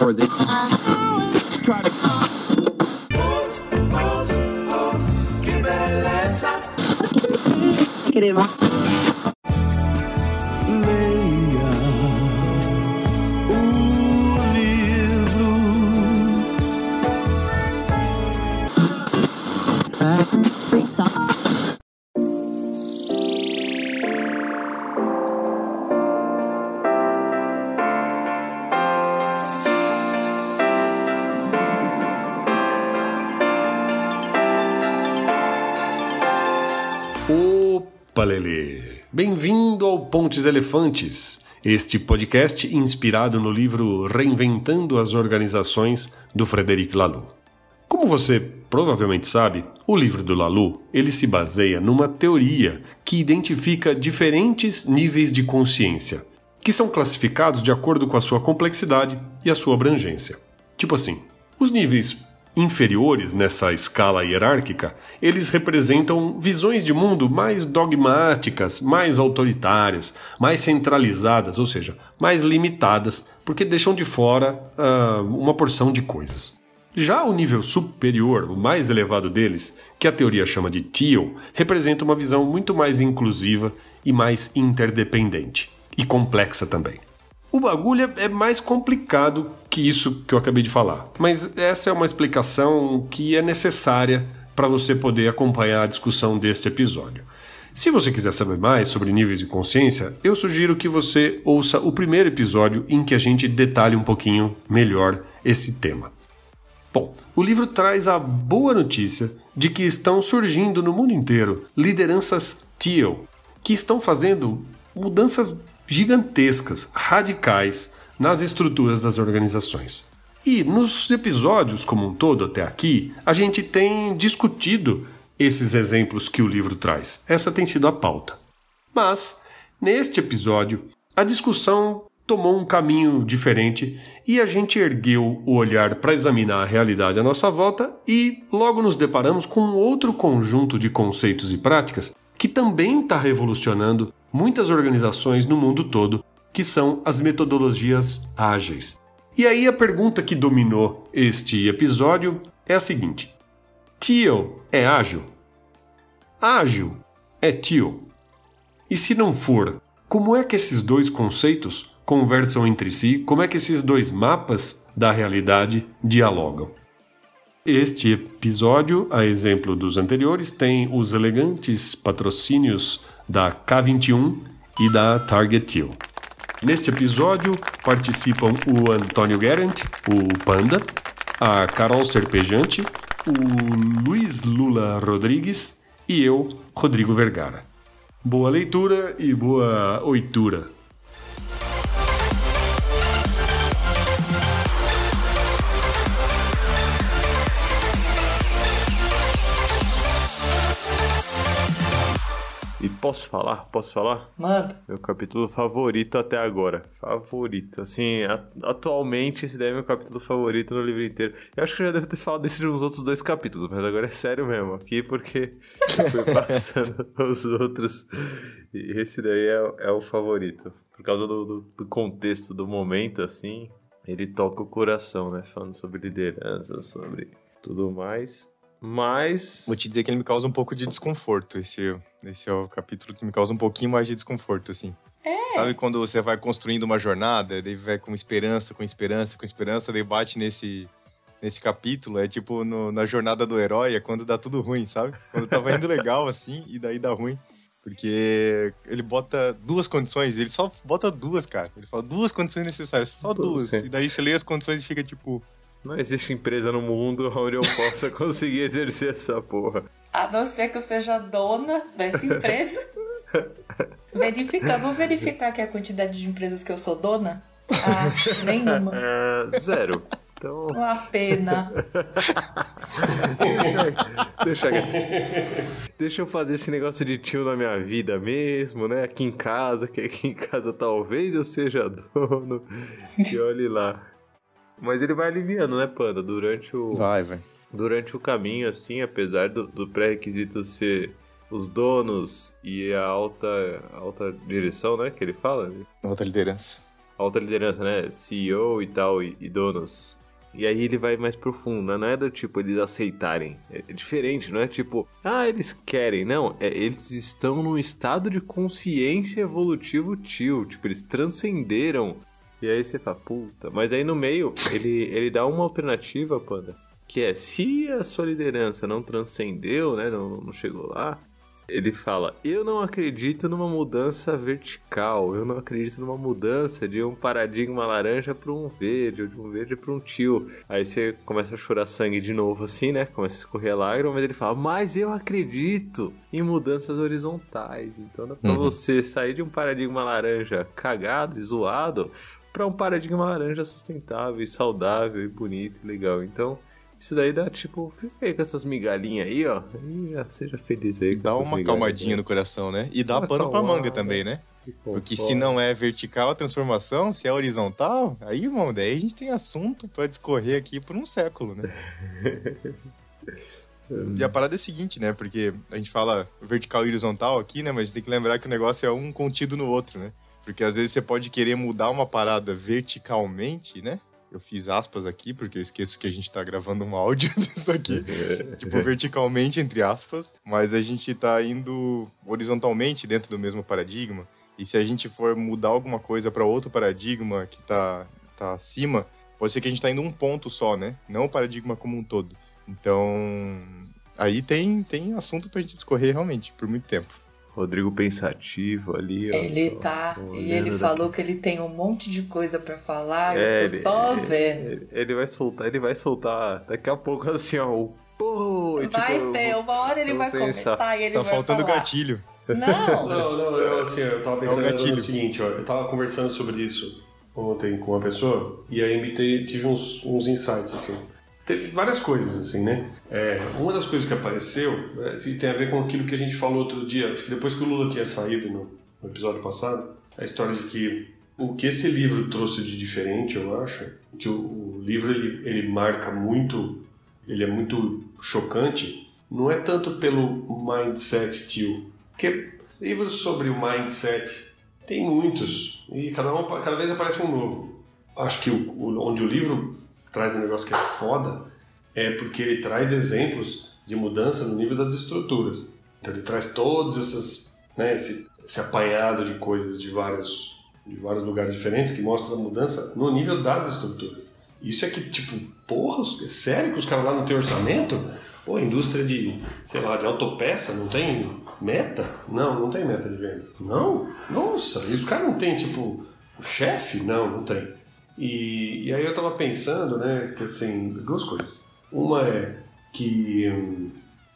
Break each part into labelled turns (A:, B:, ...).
A: or they try to queremos
B: Pontes Elefantes, este podcast inspirado no livro Reinventando as Organizações do Frederic Laloux. Como você provavelmente sabe, o livro do Laloux ele se baseia numa teoria que identifica diferentes níveis de consciência, que são classificados de acordo com a sua complexidade e a sua abrangência. Tipo assim, os níveis inferiores nessa escala hierárquica, eles representam visões de mundo mais dogmáticas, mais autoritárias, mais centralizadas, ou seja, mais limitadas, porque deixam de fora ah, uma porção de coisas. Já o nível superior, o mais elevado deles, que a teoria chama de Teal, representa uma visão muito mais inclusiva e mais interdependente. E complexa também. O bagulho é mais complicado que isso que eu acabei de falar, mas essa é uma explicação que é necessária para você poder acompanhar a discussão deste episódio. Se você quiser saber mais sobre níveis de consciência, eu sugiro que você ouça o primeiro episódio em que a gente detalhe um pouquinho melhor esse tema. Bom, o livro traz a boa notícia de que estão surgindo no mundo inteiro lideranças Teal, que estão fazendo mudanças gigantescas, radicais, nas estruturas das organizações. E nos episódios como um todo até aqui, a gente tem discutido esses exemplos que o livro traz. Essa tem sido a pauta. Mas, neste episódio, a discussão tomou um caminho diferente e a gente ergueu o olhar para examinar a realidade à nossa volta e logo nos deparamos com um outro conjunto de conceitos e práticas que também está revolucionando muitas organizações no mundo todo, que são as metodologias ágeis. E aí a pergunta que dominou este episódio é a seguinte: Teal é ágil? Ágil é Teal? E se não for, como é que esses dois conceitos conversam entre si? Como é que esses dois mapas da realidade dialogam? Este episódio, a exemplo dos anteriores, tem os elegantes patrocínios da K21 e da Target Teal. Neste episódio participam o Antônio Guerent, o Panda, a Carol Serpejante, o Luiz Lula Rodrigues e eu, Rodrigo Vergara. Boa leitura e boa oitura.
C: E posso falar? Posso falar?
D: Manda.
C: Meu capítulo favorito até agora. Favorito. Assim, atualmente esse daí é meu capítulo favorito no livro inteiro. Eu acho que eu já devo ter falado desse nos outros dois capítulos, mas agora é sério mesmo aqui, porque eu fui passando os outros. E esse daí é, é o favorito. Por causa do, do- do contexto do momento, assim, ele toca o coração, né? Falando sobre liderança, sobre tudo mais. Mas.
E: Vou te dizer que ele me causa um pouco de desconforto. Esse, esse é o capítulo que me causa um pouquinho mais de desconforto, assim.
D: É.
E: Sabe quando você vai construindo uma jornada, daí vai com esperança, com esperança, com esperança, daí bate nesse, nesse capítulo, é tipo no- na jornada do herói, é quando dá tudo ruim, sabe? Quando tava indo legal, assim, e daí dá ruim. Porque ele bota duas condições, ele só bota duas, cara. Ele fala duas condições necessárias, só duas.
C: Sim.
E: E daí você lê as condições e fica tipo,
C: Não existe empresa no mundo onde eu possa conseguir exercer essa porra.
D: A não ser que eu seja dona dessa empresa. Verificar, vou verificar aqui a quantidade de empresas que eu sou dona. Ah, nenhuma.
C: É, zero. Então,
D: Uma pena.
C: deixa, deixa eu fazer esse negócio de tio na minha vida mesmo, né? Aqui em casa, que aqui em casa talvez eu seja dono. E olhe lá. Mas ele vai aliviando, né, Panda? Durante o,
E: vai, velho.
C: durante o caminho, assim, apesar do, do pré-requisito ser os donos e a alta, alta direção, né? Que ele fala.
E: Outra liderança.
C: alta liderança, né? CEO e tal, e, e donos. E aí ele vai mais profundo, né? não é do tipo eles aceitarem. É diferente, não é tipo, ah, eles querem. Não, é, eles estão num estado de consciência evolutivo tio. Tipo, eles transcenderam. E aí você fala, puta. Mas aí no meio, ele, ele dá uma alternativa, Panda. Que é, se a sua liderança não transcendeu, né? Não, não chegou lá, ele fala: Eu não acredito numa mudança vertical, eu não acredito numa mudança de um paradigma laranja para um verde, ou de um verde para um tio. Aí você começa a chorar sangue de novo, assim, né? Começa a escorrer lágrimas, mas ele fala: Mas eu acredito em mudanças horizontais. Então dá pra uhum. você sair de um paradigma laranja cagado e zoado para um paradigma laranja sustentável e saudável e bonito e legal. Então isso daí dá tipo, fica aí com essas migalhinhas aí, ó. E seja feliz aí.
E: dá uma calmadinha no coração, né? E dá pano pra manga também, né? Se Porque se não é vertical a transformação, se é horizontal, aí, irmão, daí a gente tem assunto pra discorrer aqui por um século, né? E a parada é a seguinte, né? Porque a gente fala vertical e horizontal aqui, né? Mas a gente tem que lembrar que o negócio é um contido no outro, né? Porque às vezes você pode querer mudar uma parada verticalmente, né? Eu fiz aspas aqui, porque eu esqueço que a gente tá gravando um áudio disso aqui. tipo, verticalmente, entre aspas. Mas a gente tá indo horizontalmente dentro do mesmo paradigma. E se a gente for mudar alguma coisa para outro paradigma que tá, tá acima, pode ser que a gente tá indo um ponto só, né? Não o paradigma como um todo. Então, aí tem, tem assunto pra gente discorrer realmente por muito tempo.
C: Rodrigo pensativo ali.
D: Ele só, tá. E ele falou que ele tem um monte de coisa para falar. É, eu tô ele, só vendo.
C: Ele, ele, vai soltar, ele vai soltar daqui a pouco assim, ó. O pô,
D: vai
C: tipo,
D: ter, uma hora ele vai pensar. começar e ele
E: tá
D: vai
E: faltando
D: falar.
E: gatilho.
D: Não.
B: não, não, eu assim, eu tava pensando é no seguinte, ó, eu tava conversando sobre isso ontem com uma pessoa e aí me tive uns, uns insights assim teve várias coisas, assim, né? É, uma das coisas que apareceu é, tem a ver com aquilo que a gente falou outro dia, acho que depois que o Lula tinha saído no, no episódio passado, a história de que o que esse livro trouxe de diferente, eu acho, que o, o livro ele, ele marca muito, ele é muito chocante, não é tanto pelo mindset tio, porque livros sobre o mindset tem muitos e cada, um, cada vez aparece um novo. Acho que o, onde o livro traz um negócio que é foda é porque ele traz exemplos de mudança no nível das estruturas. Então ele traz todos esses, né, esse, esse apanhado de coisas de vários, de vários lugares diferentes que mostra a mudança no nível das estruturas. Isso é que, tipo, porra, é sério que os caras lá não têm orçamento? Pô, a indústria de, sei lá, de autopeça não tem meta? Não, não tem meta de venda. Não? Nossa, e os caras não têm, tipo, chefe? Não, não tem. E, e aí eu estava pensando, né, que assim, duas coisas. Uma é que hum,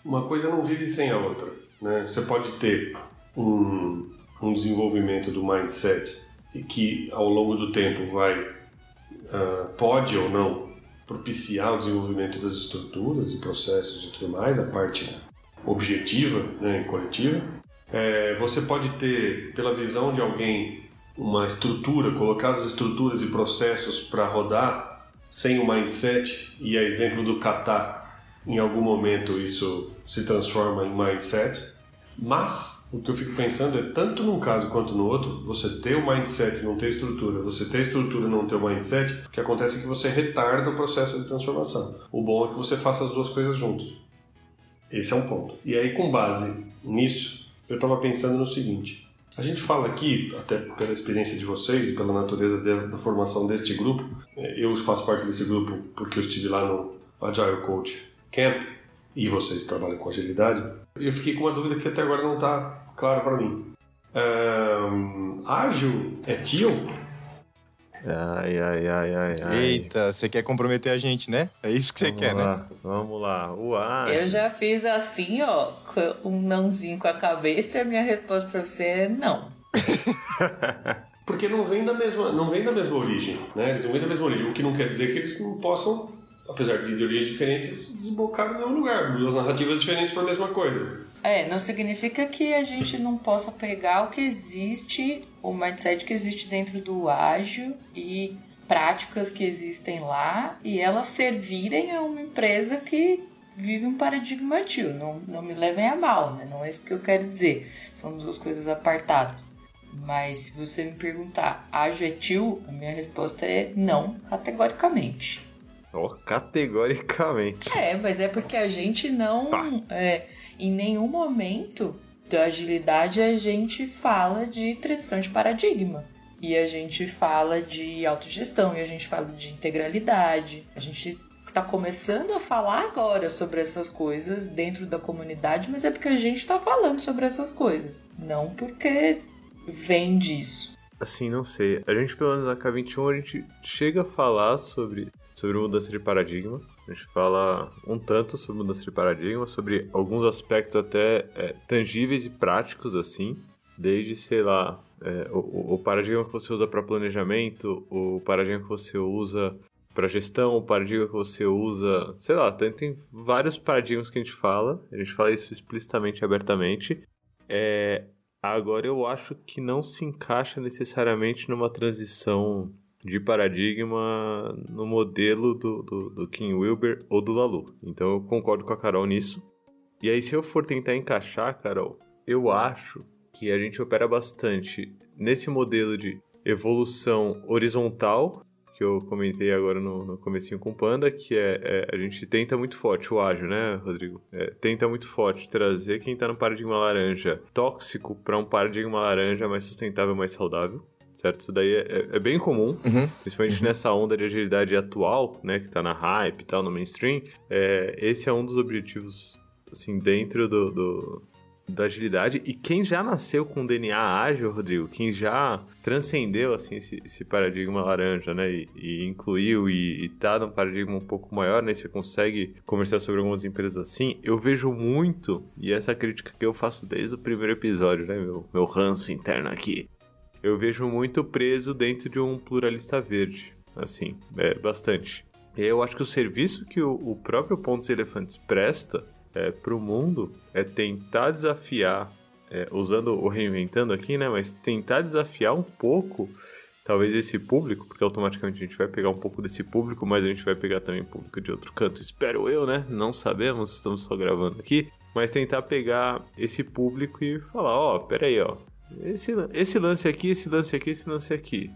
B: uma coisa não vive sem a outra, né? Você pode ter um, um desenvolvimento do mindset que ao longo do tempo vai uh, pode ou não propiciar o desenvolvimento das estruturas e processos e tudo mais, a parte objetiva né, e coletiva. É, você pode ter, pela visão de alguém uma estrutura, colocar as estruturas e processos para rodar sem o mindset, e a exemplo do kata, em algum momento isso se transforma em mindset. Mas o que eu fico pensando é tanto num caso quanto no outro, você ter o mindset e não ter estrutura, você ter estrutura e não ter o mindset, o que acontece é que você retarda o processo de transformação. O bom é que você faça as duas coisas juntos. Esse é um ponto. E aí, com base nisso, eu estava pensando no seguinte: a gente fala aqui, até pela experiência de vocês e pela natureza de, da formação deste grupo, é, eu faço parte desse grupo porque eu estive lá no Agile Coach Camp e vocês trabalham com agilidade. Eu fiquei com uma dúvida que até agora não está clara para mim. Um, ágil é tio?
C: Ai, ai, ai, ai, ai.
E: Eita, você quer comprometer a gente, né? É isso que você quer,
C: lá,
E: né?
C: Vamos lá. Uai.
D: Eu já fiz assim, ó, um nãozinho com a cabeça e a minha resposta pra você é não.
B: Porque não vem da mesma, não vem da mesma origem, né? Eles não vêm da mesma origem, o que não quer dizer que eles não possam, apesar de vir de origens diferentes, desembocar no mesmo lugar, duas narrativas diferentes para a mesma coisa.
D: É, não significa que a gente não possa pegar o que existe, o mindset que existe dentro do ágil e práticas que existem lá e elas servirem a uma empresa que vive um paradigma ativo. Não, não me levem a mal, né? Não é isso que eu quero dizer. São duas coisas apartadas. Mas se você me perguntar, ágil é tio? A minha resposta é não, categoricamente.
C: Ó, categoricamente.
D: É, mas é porque a gente não.
C: Pá.
D: É, em nenhum momento da agilidade a gente fala de transição de paradigma. E a gente fala de autogestão, e a gente fala de integralidade. A gente está começando a falar agora sobre essas coisas dentro da comunidade, mas é porque a gente está falando sobre essas coisas. Não porque vem disso.
C: Assim, não sei. A gente, pelo menos na K21, a gente chega a falar sobre, sobre mudança de paradigma. A gente fala um tanto sobre mudança de paradigma, sobre alguns aspectos até é, tangíveis e práticos, assim. Desde, sei lá, é, o, o paradigma que você usa para planejamento, o paradigma que você usa para gestão, o paradigma que você usa, sei lá, tem, tem vários paradigmas que a gente fala, a gente fala isso explicitamente, abertamente. É, agora eu acho que não se encaixa necessariamente numa transição de paradigma no modelo do, do, do Kim Wilber ou do Lalu. Então eu concordo com a Carol nisso. E aí, se eu for tentar encaixar, Carol, eu acho que a gente opera bastante nesse modelo de evolução horizontal que eu comentei agora no, no comecinho com o Panda, que é, é, a gente tenta muito forte, o ágil, né, Rodrigo? É, tenta muito forte trazer quem tá no paradigma laranja tóxico para um paradigma laranja mais sustentável, mais saudável. Certo? Isso daí é, é bem comum,
E: Uhum.
C: principalmente nessa onda de agilidade atual, né, que tá na hype e tal, no mainstream. É, esse é um dos objetivos, assim, dentro do, do, da agilidade. E quem já nasceu com DNA ágil, Rodrigo, quem já transcendeu assim esse, esse paradigma laranja, né, e, e incluiu e, e tá num paradigma um pouco maior, né, você consegue conversar sobre algumas empresas assim, eu vejo muito, e essa crítica que eu faço desde o primeiro episódio, né, meu, meu ranço interno aqui, eu vejo muito preso dentro de um pluralista verde, assim, é, bastante. E eu acho que o serviço que o, o próprio Pontos Elefantes presta é, para o mundo é tentar desafiar, é, usando o reinventando aqui, né? Mas tentar desafiar um pouco, talvez esse público, porque automaticamente a gente vai pegar um pouco desse público, mas a gente vai pegar também público de outro canto, espero eu, né? Não sabemos, estamos só gravando aqui, mas tentar pegar esse público e falar, ó, pera aí, ó, esse, esse lance aqui, esse lance aqui, esse lance aqui.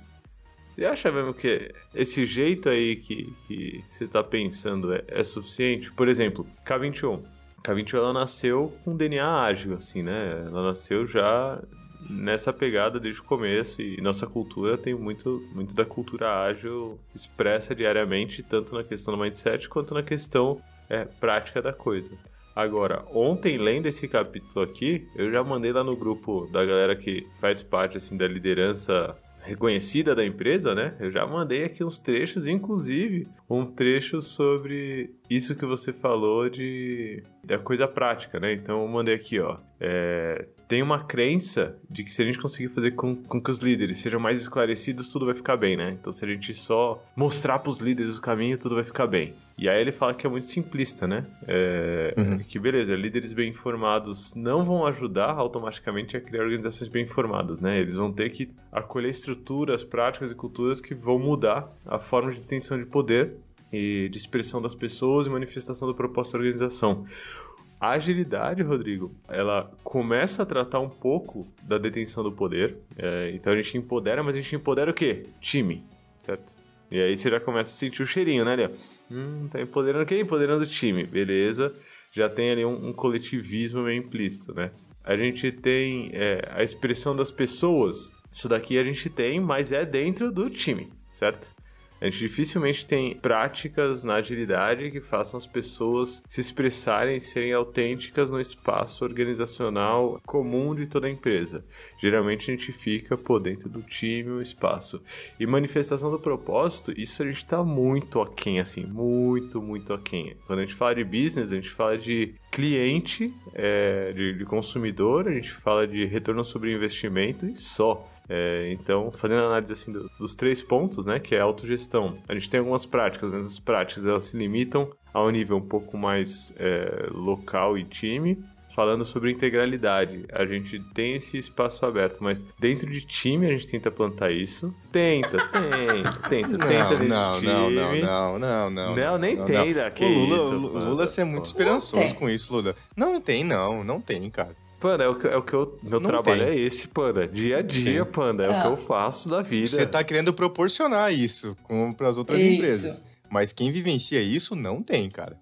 C: Você acha mesmo que esse jeito aí que, que você tá pensando é, é suficiente? Por exemplo, K21. K21 ela nasceu com DNA ágil, assim, né? Ela nasceu já nessa pegada desde o começo e nossa cultura tem muito, muito da cultura ágil expressa diariamente, tanto na questão do mindset quanto na questão é, prática da coisa. Agora, ontem, lendo esse capítulo aqui, eu já mandei lá no grupo da galera que faz parte assim da liderança reconhecida da empresa, né? Eu já mandei aqui uns trechos, inclusive um trecho sobre isso que você falou de da coisa prática, né? Então eu mandei aqui, ó. É, tem uma crença de que se a gente conseguir fazer com, com que os líderes sejam mais esclarecidos, tudo vai ficar bem, né? Então se a gente só mostrar para os líderes o caminho, tudo vai ficar bem. E aí ele fala que é muito simplista, né? É,
E: Uhum.
C: Que beleza, líderes bem informados não vão ajudar automaticamente a criar organizações bem informadas, né? Eles vão ter que acolher estruturas, práticas e culturas que vão mudar a forma de detenção de poder e de expressão das pessoas e manifestação do propósito da organização. A agilidade, Rodrigo, ela começa a tratar um pouco da detenção do poder. é, então a gente empodera, mas a gente empodera o quê? Time, certo? E aí você já começa a sentir o cheirinho, né, Léo? Hum, tá empoderando quem? Empoderando o time, beleza. Já tem ali um, um coletivismo meio implícito, né? A gente tem é, a expressão das pessoas. Isso daqui a gente tem, mas é dentro do time, certo? A gente dificilmente tem práticas na agilidade que façam as pessoas se expressarem e serem autênticas no espaço organizacional comum de toda a empresa. Geralmente a gente fica por dentro do time, o espaço. E manifestação do propósito, isso a gente está muito aquém, assim, muito, muito aquém. Quando a gente fala de business, a gente fala de cliente, é, de, de consumidor, a gente fala de retorno sobre investimento e só. É, então, fazendo a análise assim do- dos três pontos, né, que é a autogestão, a gente tem algumas práticas, mas as práticas elas se limitam a um nível um pouco mais é, local e time. Falando sobre integralidade, a gente tem esse espaço aberto, mas dentro de time a gente tenta plantar isso. Tenta, tenta, tenta,
E: Não,
C: tenta
E: não,
C: de
E: não, não,
C: time.
E: não, não, não.
C: Não, nem
E: não,
C: tem, né? Que
E: o Lula,
C: isso,
E: Lula, Lula, você é muito esperançoso com isso, Lula. Não tem, não, não tem, cara.
C: Panda, é o que, é o que eu. Meu
E: Não
C: trabalho
E: tem.
C: é esse, Panda. Dia a dia,
E: Sim.
C: Panda. É o
D: Ah.
C: que eu faço da vida.
E: Você tá querendo proporcionar isso para as outras
D: Isso.
E: empresas. Mas quem vivencia isso não tem, cara.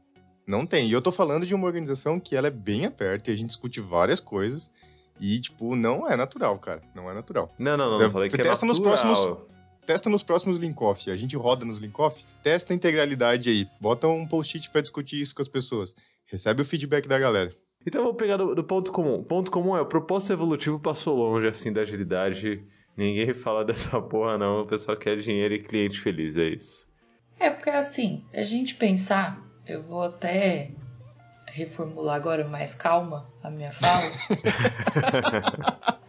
E: Não tem. E eu tô falando de uma organização que ela é bem aberta e a gente discute várias coisas. E, tipo, não é natural, cara. Não é natural.
C: Não, não, não.
E: Você-
C: não falei
E: você
C: que é
E: testa nos
C: natural.
E: próximos- Testa nos próximos Linkoff. A gente roda nos Linkoff. Testa a integralidade aí. Bota um post-it pra discutir isso com as pessoas. Recebe o feedback da galera.
C: Então eu vou pegar do, do ponto comum. O ponto comum é o propósito evolutivo passou longe, assim, da agilidade. Ninguém fala dessa porra, não. O pessoal quer dinheiro e cliente feliz, é isso.
D: É porque assim, a gente pensar, eu vou até reformular agora mais calma a minha fala.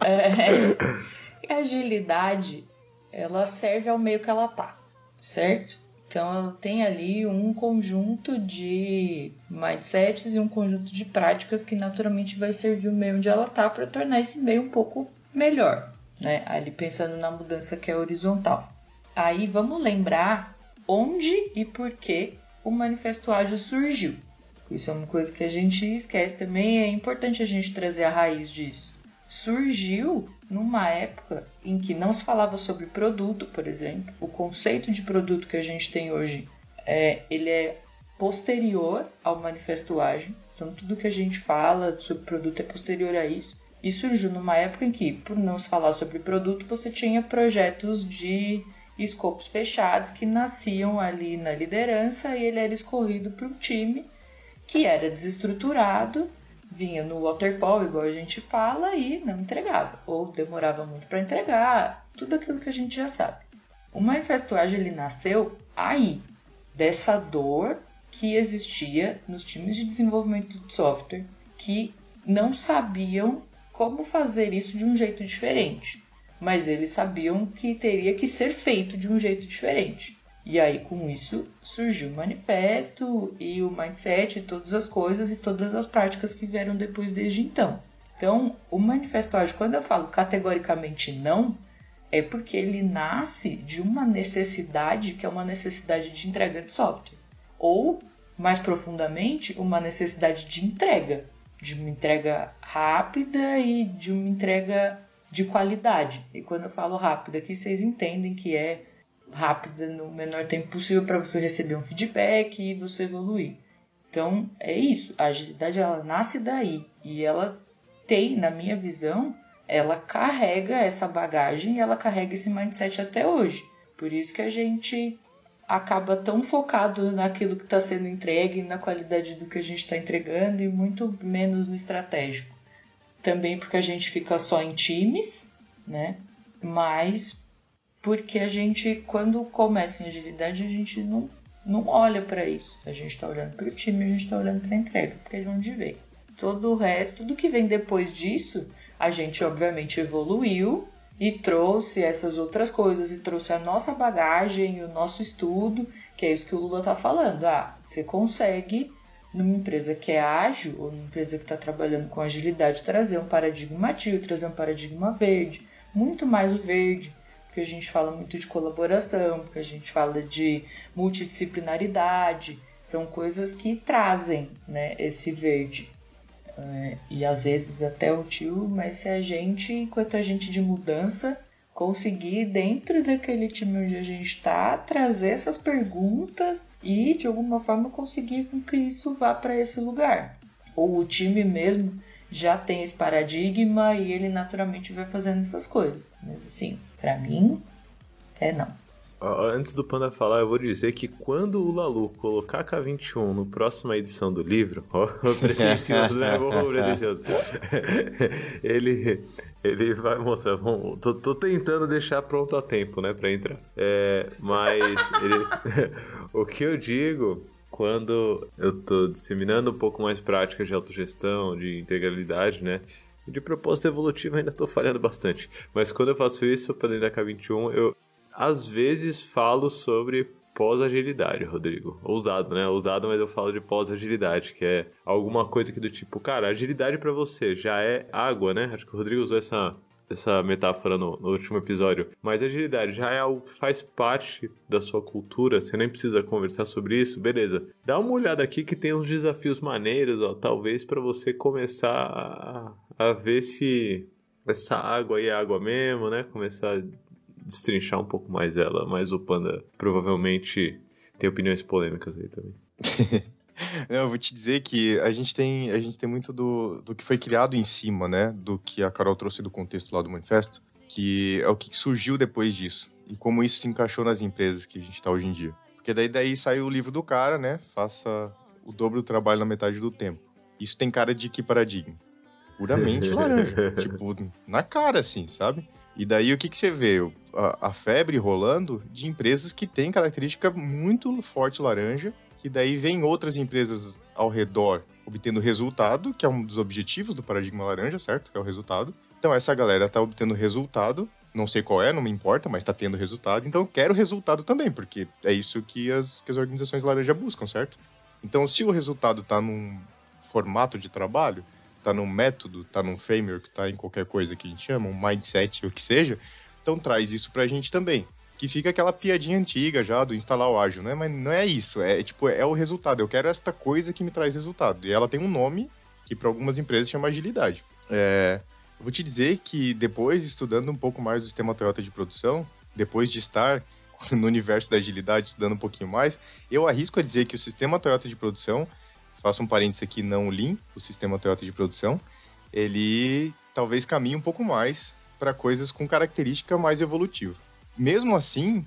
D: é, a agilidade, ela serve ao meio que ela tá, certo? Então ela tem ali um conjunto de mindsets e um conjunto de práticas que naturalmente vai servir o meio onde ela tá para tornar esse meio um pouco melhor, né? Ali pensando na mudança que é horizontal. Aí vamos lembrar onde e por que o Manifesto Ágil surgiu. Isso é uma coisa que a gente esquece também, é importante a gente trazer a raiz disso. Surgiu numa época em que não se falava sobre produto, por exemplo. O conceito de produto que a gente tem hoje, é, ele é posterior ao Manifesto Ágil. Então tudo que a gente fala sobre produto é posterior a isso. E surgiu numa época em que, por não se falar sobre produto, você tinha projetos de escopos fechados que nasciam ali na liderança e ele era escorrido para um time que era desestruturado, vinha no waterfall, igual a gente fala, e não entregava, ou demorava muito para entregar, tudo aquilo que a gente já sabe. O Manifesto Ágil ele nasceu aí, dessa dor que existia nos times de desenvolvimento de software que não sabiam como fazer isso de um jeito diferente mas eles sabiam que teria que ser feito de um jeito diferente. E aí, com isso, surgiu o manifesto e o mindset, e todas as coisas e todas as práticas que vieram depois desde então. Então, o manifesto ágil, quando eu falo categoricamente não, é porque ele nasce de uma necessidade que é uma necessidade de entrega de software. Ou, mais profundamente, uma necessidade de entrega. De uma entrega rápida e de uma entrega de qualidade. E quando eu falo rápida aqui, vocês entendem que é rápida no menor tempo possível para você receber um feedback e você evoluir. Então, é isso. A agilidade ela nasce daí e ela tem, na minha visão, ela carrega essa bagagem e ela carrega esse mindset até hoje. Por isso que a gente acaba tão focado naquilo que está sendo entregue, na qualidade do que a gente está entregando e muito menos no estratégico também porque a gente fica só em times, né? Mas porque a gente, quando começa em agilidade, a gente não, não olha para isso. A gente está olhando para o time, a gente está olhando para a entrega, porque é de onde veio. Todo o resto, tudo que vem depois disso, a gente obviamente evoluiu e trouxe essas outras coisas e trouxe a nossa bagagem, o nosso estudo, que é isso que o Lula tá falando. Ah, você consegue numa empresa que é ágil ou numa empresa que está trabalhando com agilidade, trazer um paradigma ativo, trazer um paradigma verde, muito mais o verde, porque a gente fala muito de colaboração, porque a gente fala de multidisciplinaridade, são coisas que trazem né, esse verde. É, e às vezes até o tio, mas se a gente, enquanto agente de mudança, conseguir, dentro daquele time onde a gente está, trazer essas perguntas e, de alguma forma, conseguir com que isso vá para esse lugar. Ou o time mesmo já tem esse paradigma e ele naturalmente vai fazendo essas coisas. Mas, assim, para mim, é não.
C: Antes do Panda falar, eu vou dizer que quando o Lalu colocar K21 no próxima edição do livro, ó, pretencioso, né? Ô, pretencioso. ele, ele vai mostrar. Bom, tô, tô tentando deixar pronto a tempo, né, pra entrar. É, mas ele, o que eu digo quando eu tô disseminando um pouco mais práticas de autogestão, de integralidade, né? De propósito evolutivo ainda tô falhando bastante. Mas quando eu faço isso para dentro da K21, eu às vezes falo sobre pós-agilidade, Rodrigo. Ousado, né? Ousado, mas eu falo de pós-agilidade, que é alguma coisa que do tipo, cara, agilidade para você já é água, né? Acho que o Rodrigo usou essa, essa metáfora no, no, último episódio. Mas agilidade já é algo que faz parte da sua cultura, você nem precisa conversar sobre isso, beleza. Dá uma olhada aqui que tem uns desafios maneiros, ó, talvez para você começar a, a ver se essa água aí é água mesmo, né? Começar a destrinchar um pouco mais ela, mas o Panda provavelmente tem opiniões polêmicas aí também.
E: Não, eu vou te dizer que a gente tem, a gente tem muito do, do que foi criado em cima, né? Do que a Carol trouxe do contexto lá do manifesto, que é o que surgiu depois disso. E como isso se encaixou nas empresas que a gente está hoje em dia. Porque daí, daí saiu o livro do cara, né? Faça o dobro do trabalho na metade do tempo. Isso tem cara de que paradigma? Puramente laranja. tipo, na cara, assim, sabe? E daí o que, que você vê? A, a febre rolando de empresas que têm característica muito forte laranja que daí vem outras empresas ao redor obtendo resultado, que é um dos objetivos do paradigma laranja, certo? Que é o resultado. Então essa galera está obtendo resultado, não sei qual é, não me importa, mas está tendo resultado, então eu quero resultado também, porque é isso que as, que as organizações laranja buscam, certo? Então se o resultado está num formato de trabalho, está num método, está num framework, está em qualquer coisa que a gente chama, um mindset, o que seja, então traz isso para a gente também que fica aquela piadinha antiga já do instalar o ágil, né? Mas não é isso, é tipo, é o resultado. Eu quero esta coisa que me traz resultado. E ela tem um nome que para algumas empresas chama agilidade. É, eu vou te dizer que depois, estudando um pouco mais do sistema Toyota de produção, depois de estar no universo da agilidade, estudando um pouquinho mais, eu arrisco a dizer que o sistema Toyota de produção, faço um parênteses aqui, não o Lean, o sistema Toyota de produção, ele talvez caminhe um pouco mais para coisas com característica mais evolutiva mesmo assim,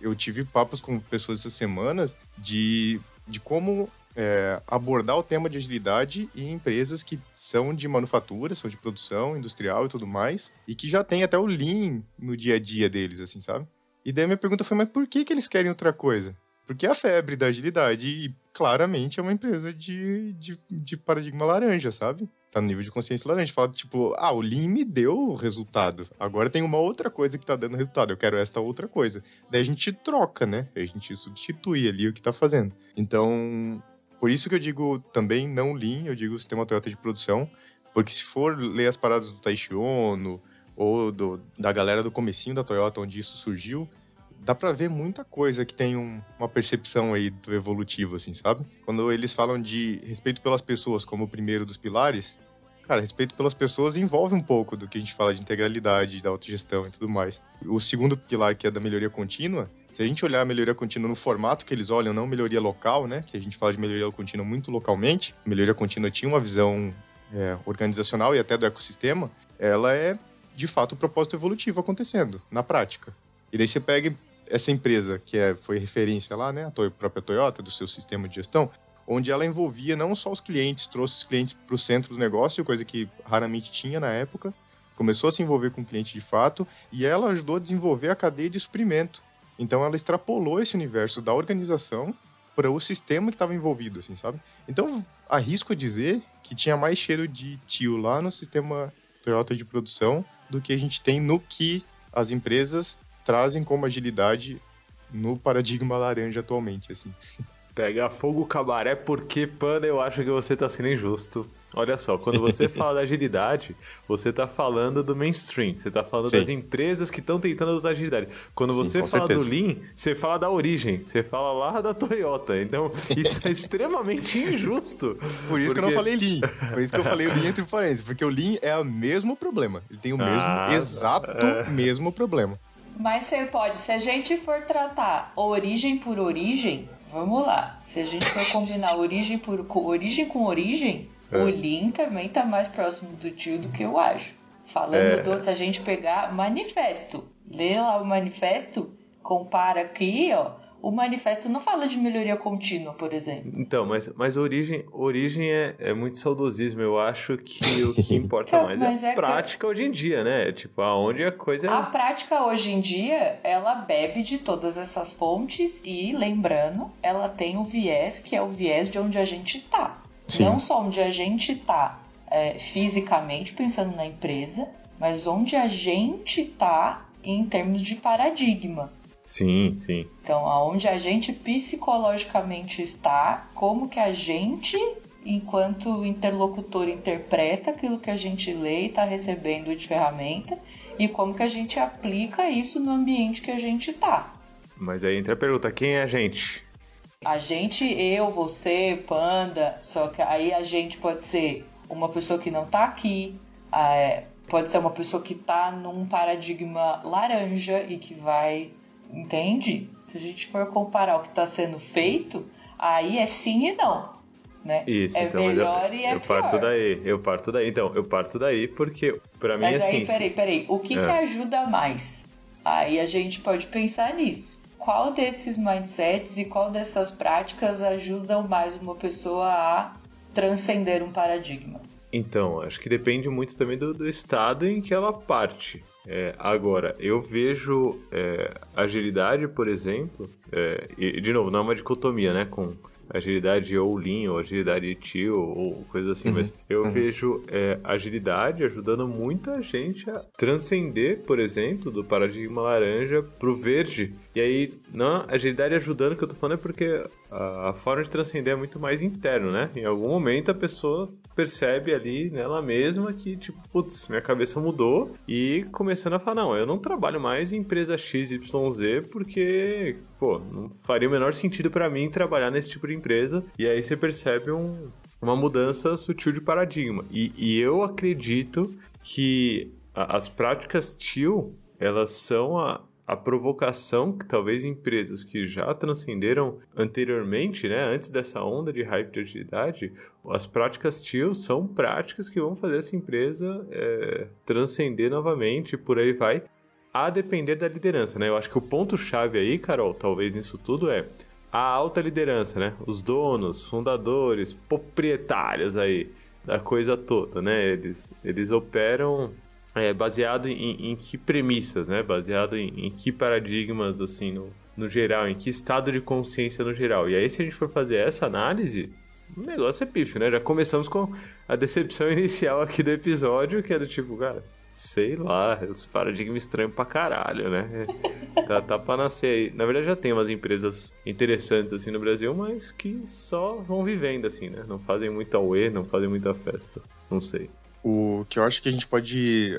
E: eu tive papos com pessoas essas semanas de, de como é, abordar o tema de agilidade em empresas que são de manufatura, são de produção industrial e tudo mais, e que já tem até o Lean no dia a dia deles, assim, sabe? E daí minha pergunta foi, mas por que, que eles querem outra coisa? Porque é a febre da agilidade e claramente é uma empresa de, de, de paradigma laranja, sabe? tá no nível de consciência laranja. Fala, tipo, ah, o Lean me deu resultado. Agora tem uma outra coisa que tá dando resultado. Eu quero esta outra coisa. Daí a gente troca, né? A gente substitui ali o que tá fazendo. Então, por isso que eu digo também não Lean, eu digo sistema Toyota de produção. Porque se for ler as paradas do Taishi Ono ou do, da galera do comecinho da Toyota, onde isso surgiu, dá para ver muita coisa que tem um, uma percepção aí do evolutivo, assim, sabe? Quando eles falam de respeito pelas pessoas como o primeiro dos pilares, cara, respeito pelas pessoas envolve um pouco do que a gente fala de integralidade, da autogestão e tudo mais. O segundo pilar, que é da melhoria contínua, se a gente olhar a melhoria contínua no formato que eles olham, não melhoria local, né? Que a gente fala de melhoria contínua muito localmente. Melhoria contínua tinha uma visão é, organizacional e até do ecossistema. Ela é, de fato, o propósito evolutivo acontecendo, na prática. E daí você pega essa empresa, que é, foi referência lá, né? A própria Toyota, do seu sistema de gestão, onde ela envolvia não só os clientes, trouxe os clientes para o centro do negócio, coisa que raramente tinha na época, começou a se envolver com o cliente de fato, e ela ajudou a desenvolver a cadeia de suprimento. Então ela extrapolou esse universo da organização para o sistema que estava envolvido, assim, sabe? Então, arrisco dizer que tinha mais cheiro de tio lá no sistema Toyota de produção do que a gente tem no que as empresas trazem como agilidade no paradigma laranja atualmente, assim.
C: Pega fogo cabaré porque, Panda, eu acho que você tá sendo injusto. Olha só, quando você fala da agilidade, você tá falando do mainstream, você tá falando Sim. das empresas que estão tentando adotar agilidade. Quando Sim, você fala certeza. do Lean, você fala da origem, você fala lá da Toyota. Então, isso é extremamente injusto.
E: Por isso porque... que eu não falei Lean. Por isso que eu falei o Lean entre parênteses, porque o Lean é o mesmo problema. Ele tem o mesmo, ah, exato é. mesmo problema.
D: Mas você pode, se a gente for tratar origem por origem, vamos lá. Se a gente for combinar origem por origem com origem, é. o Lean também tá mais próximo do tio do que eu acho. Falando é. do, se a gente pegar manifesto, lê lá o manifesto, compara aqui, ó, o manifesto não fala de melhoria contínua, por exemplo.
C: Então, mas, mas origem, origem é, é muito saudosismo. Eu acho que o que importa então, mais é a é prática que... hoje em dia, né? Tipo, aonde a coisa.
D: A prática hoje em dia, ela bebe de todas essas fontes e, lembrando, ela tem o viés que é o viés de onde a gente tá. Sim. Não só onde a gente tá é, fisicamente pensando na empresa, mas onde a gente tá em termos de paradigma.
C: Sim, sim.
D: Então, aonde a gente psicologicamente está, como que a gente, enquanto interlocutor, interpreta aquilo que a gente lê e está recebendo de ferramenta e como que a gente aplica isso no ambiente que a gente está.
C: Mas aí entra a pergunta, quem é a gente?
D: A gente, eu, você, Panda, só que aí a gente pode ser uma pessoa que não está aqui, é, pode ser uma pessoa que tá num paradigma laranja e que vai. Entende? Se a gente for comparar o que está sendo feito, aí é sim e não. Né?
C: Isso,
D: é
C: então,
D: melhor
C: eu,
D: e é
C: eu
D: pior.
C: parto daí, eu parto daí. Então, eu parto daí porque, pra mim,
D: Mas
C: assim...
D: aí, peraí, peraí. O que,
C: É.
D: que ajuda mais? Aí a gente pode pensar nisso. Qual desses mindsets e qual dessas práticas ajudam mais uma pessoa a transcender um paradigma?
C: Então, acho que depende muito também do, do estado em que ela parte. É, agora, eu vejo é, agilidade, por exemplo, é, e de novo, não é uma dicotomia, né? Com agilidade ou lean, ou agilidade tio, ou coisa assim, mas eu vejo é, agilidade ajudando muita gente a transcender, por exemplo, do paradigma laranja pro verde. E aí, não, agilidade ajudando, que eu tô falando é porque a, a forma de transcender é muito mais interno, né? Em algum momento a pessoa percebe ali nela mesma que, tipo, putz, minha cabeça mudou e começando a falar, não, eu não trabalho mais em empresa XYZ porque, pô, não faria o menor sentido pra mim trabalhar nesse tipo de empresa. E aí você percebe um, uma mudança sutil de paradigma. E, e eu acredito que a- as práticas TIL, elas são a, a provocação que talvez empresas que já transcenderam anteriormente, né, antes dessa onda de hype de agilidade, as práticas TIL são práticas que vão fazer essa empresa é, transcender novamente, por aí vai, a depender da liderança, né? Eu acho que o ponto-chave aí, Carol, talvez nisso tudo é a alta liderança, né? Os donos, fundadores, proprietários aí da coisa toda, né? Eles, eles operam é, baseado em, em que premissas, né? Baseado em, em que paradigmas, assim, no, no geral, em que estado de consciência no geral. E aí, se a gente for fazer essa análise, o negócio é pífio, né? Já começamos com a decepção inicial aqui do episódio, que do tipo, cara, sei lá, os paradigmas estranhos pra caralho, né? Tá, tá pra nascer aí. Na verdade, já tem umas empresas interessantes, assim, no Brasil, mas que só vão vivendo, assim, né? Não fazem muito auê, não fazem muita festa. Não sei.
E: O que eu acho que a gente pode.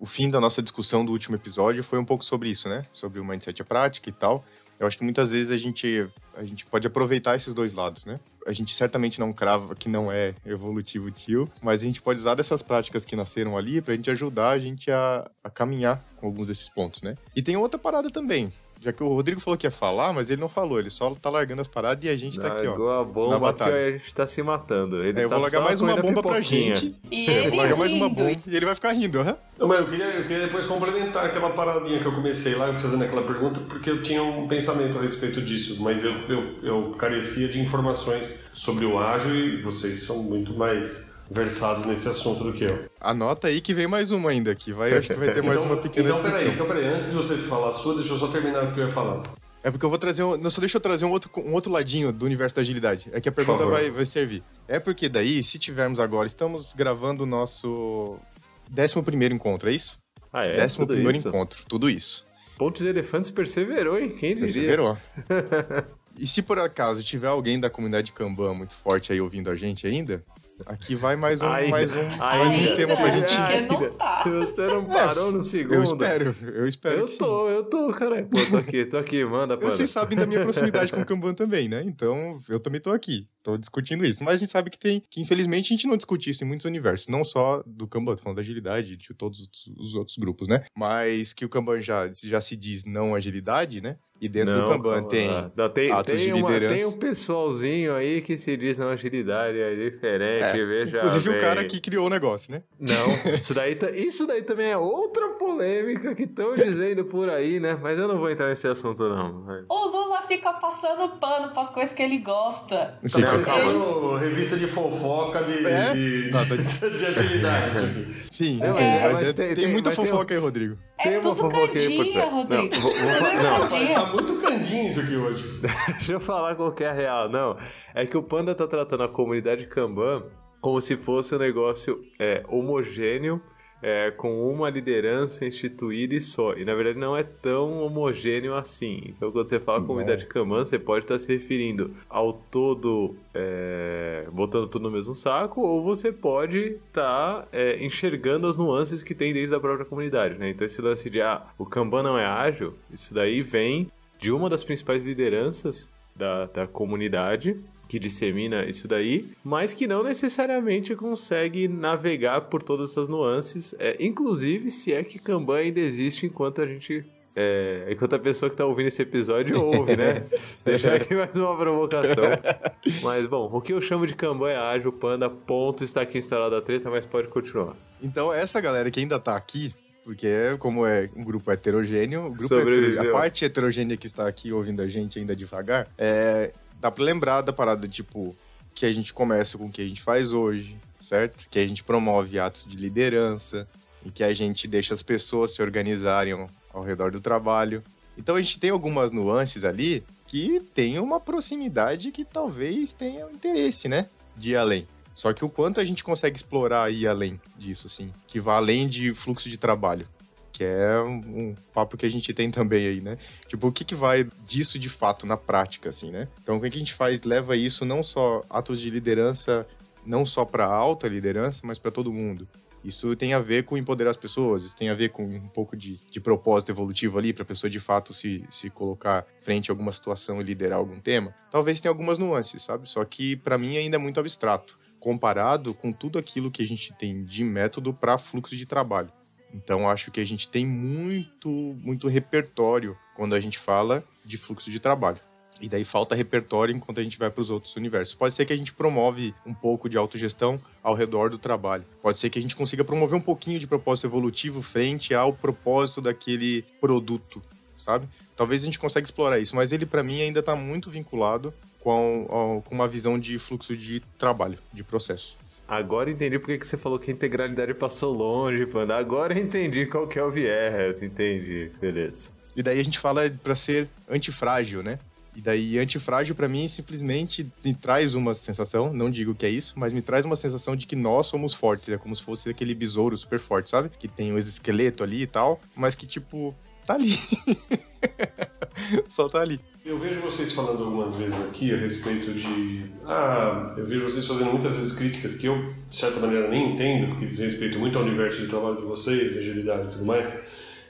E: O fim da nossa discussão do último episódio foi um pouco sobre isso, né? Sobre o mindset à prática e tal. Eu acho que muitas vezes a gente, a gente pode aproveitar esses dois lados, né? A gente certamente não crava que não é evolutivo tio, mas a gente pode usar dessas práticas que nasceram ali pra gente ajudar a gente a, a caminhar com alguns desses pontos, né? E tem outra parada também. Já que o Rodrigo falou que ia falar, mas ele não falou, ele só tá largando as paradas e a gente tá aqui, ó.
C: Largou a
E: na
C: bomba que
E: batalha.
C: a gente tá se matando. Ele
E: É, eu
C: tá
E: vou largar mais uma bomba pra gente.
D: E
E: Eu
D: ele
E: vou largar mais uma bomba e ele vai ficar rindo, aham.
B: Não, mas eu queria, eu queria depois complementar aquela paradinha que eu comecei lá fazendo aquela pergunta, porque eu tinha um pensamento a respeito disso, mas eu, eu, eu carecia de informações sobre o ágil e vocês são muito mais versados nesse assunto do que eu.
E: Anota aí que vem mais uma ainda, que vai, acho que vai ter mais
B: então,
E: uma pequena
B: então, peraí,
E: discussão.
B: então, peraí, antes de você falar a sua, deixa eu só terminar o que eu ia falar.
E: É porque eu vou trazer um. Não, só deixa eu trazer um outro, um outro ladinho do universo da agilidade. É que a pergunta vai, vai servir. É porque daí, se tivermos agora, estamos gravando o nosso 11 encontro, é isso?
C: Ah, é?
E: Décimo
C: Tudo
E: primeiro
C: isso?
E: encontro, tudo isso.
C: Pontes Elefantes perseverou, hein? Quem diria?
E: Perseverou. e se por acaso tiver alguém da comunidade Kanban muito forte aí ouvindo a gente ainda, aqui vai mais um,
C: Ainda.
E: mais um,
C: Ainda.
E: mais um tema pra gente.
D: Tá.
C: Se você não parou no segundo.
E: Eu espero, eu espero
C: Eu
E: que sim.
C: tô, eu tô, cara. Pô, tô aqui, tô aqui, manda, manda.
E: Vocês sabem da minha proximidade com o Kanban também, né? Então, eu também tô aqui, tô discutindo isso. Mas a gente sabe que tem, que infelizmente a gente não discute isso em muitos universos, não só do Kanban, tô falando da agilidade, de todos os- os outros grupos, né? Mas que o Kanban já, já se diz não agilidade, né? E dentro do Kanban
C: calma
E: tem.
C: Não, tem,
E: atos
C: tem
E: de
C: uma-
E: liderança.
C: tem um pessoalzinho aí que se diz não agilidade, é diferente,
E: É,
C: veja
E: Inclusive
C: bem.
E: o cara que criou o negócio, né?
C: Não, isso daí, isso daí também é outra polêmica que estão dizendo por aí, né? Mas eu não vou entrar nesse assunto, não.
D: O Lula fica passando pano pras coisas que ele gosta.
B: Tá
E: Fica
C: calma.
B: parecendo revista de fofoca de,
E: É?
B: de,
E: Tá, tá.
B: de, de agilidade.
E: Sim,
C: É,
E: sim,
C: mas-
E: mas,
C: mas
E: é-
C: tem-
E: tem,
C: tem-
E: muita
C: mas tem
E: fofoca aí, Rodrigo.
D: É tudo
C: fofoca aí por trás.
D: Rodrigo.
C: Não, vou- vou fa- não.
B: Tá muito candinho isso aqui hoje.
C: Deixa eu falar qual que é a real. Não, é que o Panda tá tratando a comunidade Kanban como se fosse um negócio é, homogêneo, é, com uma liderança instituída e só. E na verdade não é tão homogêneo assim. Então quando você fala comunidade Kanban, você pode estar se referindo ao todo, é, botando tudo no mesmo saco, ou você pode estar é, enxergando as nuances que tem dentro da própria comunidade. Né? Então esse lance de, ah, o Kanban não é ágil, isso daí vem de uma das principais lideranças da, da comunidade que dissemina isso daí, mas que não necessariamente consegue navegar por todas essas nuances, é, inclusive se é que Kanban ainda existe enquanto a gente é, enquanto a pessoa que está ouvindo esse episódio ouve, né? Deixar aqui mais uma provocação. Mas, bom, o que eu chamo de Kanban é ágil, panda, ponto, está aqui instalada a treta, mas pode continuar.
E: Então, essa galera que ainda tá aqui, porque é, como é um grupo heterogêneo, o grupo
C: Sobreviveu.
E: hetero- a parte heterogênea que está aqui ouvindo a gente ainda devagar, é, dá pra lembrar da parada, tipo, que a gente começa com o que a gente faz hoje, certo? Que a gente promove atos de liderança, e que a gente deixa as pessoas se organizarem ao, redor do trabalho. Então a gente tem algumas nuances ali que tem uma proximidade que talvez tenha um interesse, né? De ir além. Só que o quanto a gente consegue explorar e além disso, assim, que vá além de fluxo de trabalho, que é um, papo que a gente tem também aí, né? Tipo, o que, que vai disso de fato na prática, assim, né? Então, o que que a gente faz leva isso não só atos de liderança, não só para alta liderança, mas para todo mundo. Isso tem a ver com empoderar as pessoas, isso tem a ver com um pouco de, de propósito evolutivo ali, para a pessoa de fato se, se colocar frente a alguma situação e liderar algum tema. Talvez tenha algumas nuances, sabe? Só que para mim ainda é muito abstrato, comparado com tudo aquilo que a gente tem de método para fluxo de trabalho. Então acho que a gente tem muito, muito repertório quando a gente fala de fluxo de trabalho. E daí falta repertório enquanto a gente vai para os outros universos. Pode ser que a gente promove um pouco de autogestão ao redor do trabalho. Pode ser que a gente consiga promover um pouquinho de propósito evolutivo frente ao propósito daquele produto, sabe? Talvez a gente consiga explorar isso, mas ele para mim ainda está muito vinculado com, com uma visão de fluxo de trabalho, de processo.
C: Agora entendi porque que você falou que a integralidade passou longe, panda. Agora entendi qual que é o viés, entendi. Beleza.
E: E daí a gente fala para ser antifrágil, né? E daí antifrágil para mim simplesmente me traz uma sensação, não digo que é isso, mas me traz uma sensação de que nós somos fortes, é como se fosse aquele besouro super forte, sabe? Que tem o exoesqueleto ali e tal, mas que tipo tá ali. Só tá ali.
B: Eu vejo vocês falando algumas vezes aqui a respeito de. Ah, eu vejo vocês fazendo muitas vezes críticas que eu, de certa maneira, nem entendo, porque diz respeito muito ao universo de trabalho de vocês, de agilidade e tudo mais.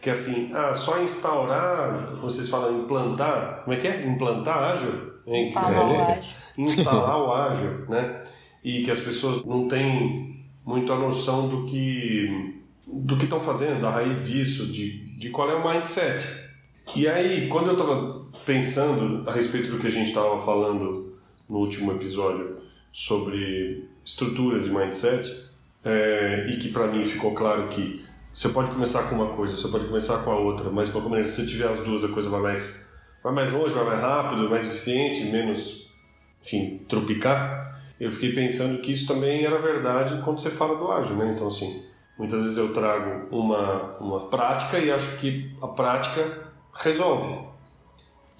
B: Que é assim, ah, só instaurar, vocês falam implantar, como é que é? Implantar ágil? Hein?
D: Instalar o ágil.
B: instalar o ágil, né? E que as pessoas não têm muito a noção do que do que estão fazendo, da raiz disso, de, de qual é o mindset. E aí, quando eu estava pensando a respeito do que a gente estava falando no último episódio sobre estruturas e mindset, é, e que para mim ficou claro que você pode começar com uma coisa, você pode começar com a outra, mas de qualquer maneira, se você tiver as duas, a coisa vai mais, vai mais longe, vai mais rápido, mais eficiente, menos, enfim, tropicar. Eu fiquei pensando que isso também era verdade quando você fala do ágil, né? Então, assim, muitas vezes eu trago uma, uma prática e acho que a prática resolve.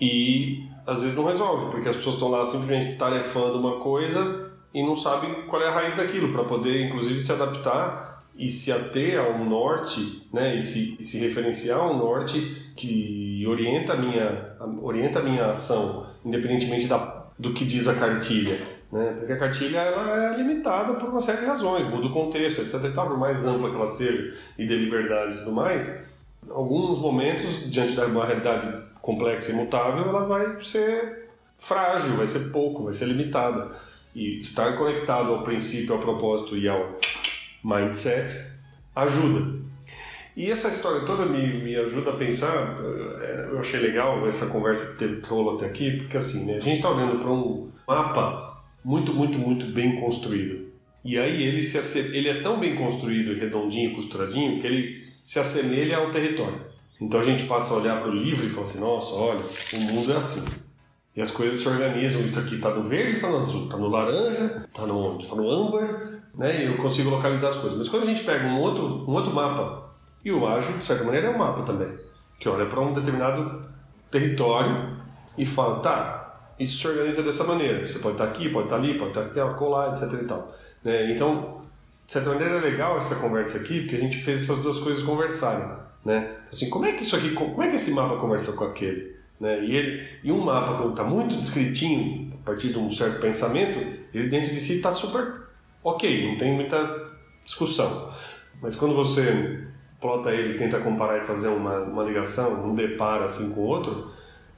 B: E às vezes não resolve, porque as pessoas estão lá simplesmente tarefando uma coisa e não sabem qual é a raiz daquilo, para poder inclusive se adaptar e se ater a um norte, né, e se, e se referenciar a um norte que orienta a minha, orienta a minha ação, independentemente da, do que diz a cartilha. Né? Porque a cartilha ela é limitada por uma série de razões, muda o contexto, etc. Tal, por mais ampla que ela seja e dê liberdade e tudo mais, em alguns momentos, diante de uma realidade complexa e imutável, ela vai ser frágil, vai ser pouco, vai ser limitada. E estar conectado ao princípio, ao propósito e ao mindset ajuda. E essa história toda me, me ajuda a pensar, eh, eu achei legal essa conversa que, teve, que rolou até aqui, porque assim, né, a gente está olhando para um mapa muito, muito, muito bem construído. E aí ele, se ele é tão bem construído redondinho, costuradinho, que ele se assemelha ao território. Então a gente passa a olhar para o livro e fala assim, nossa, olha, o mundo é assim. E as coisas se organizam, isso aqui está no verde, está no azul, está no laranja, está no? Está no âmbar, né? E eu consigo localizar as coisas. Mas quando a gente pega um outro, um outro mapa, e o ágil, de certa maneira, é um mapa também, que olha para um determinado território e fala, tá, isso se organiza dessa maneira. Você pode estar aqui, pode estar ali, pode estar aqui, colar, etc e tal. Né? Então, de certa maneira, é legal essa conversa aqui, porque a gente fez essas duas coisas conversarem. Né? Assim, como é que isso aqui, como é que esse mapa conversa com aquele? Né? E, ele, e um mapa, quando está muito descritinho, a partir de um certo pensamento, ele dentro de si está super ok, não tem muita discussão. Mas quando você plota ele, tenta comparar e fazer uma, uma ligação, um depara assim com o outro,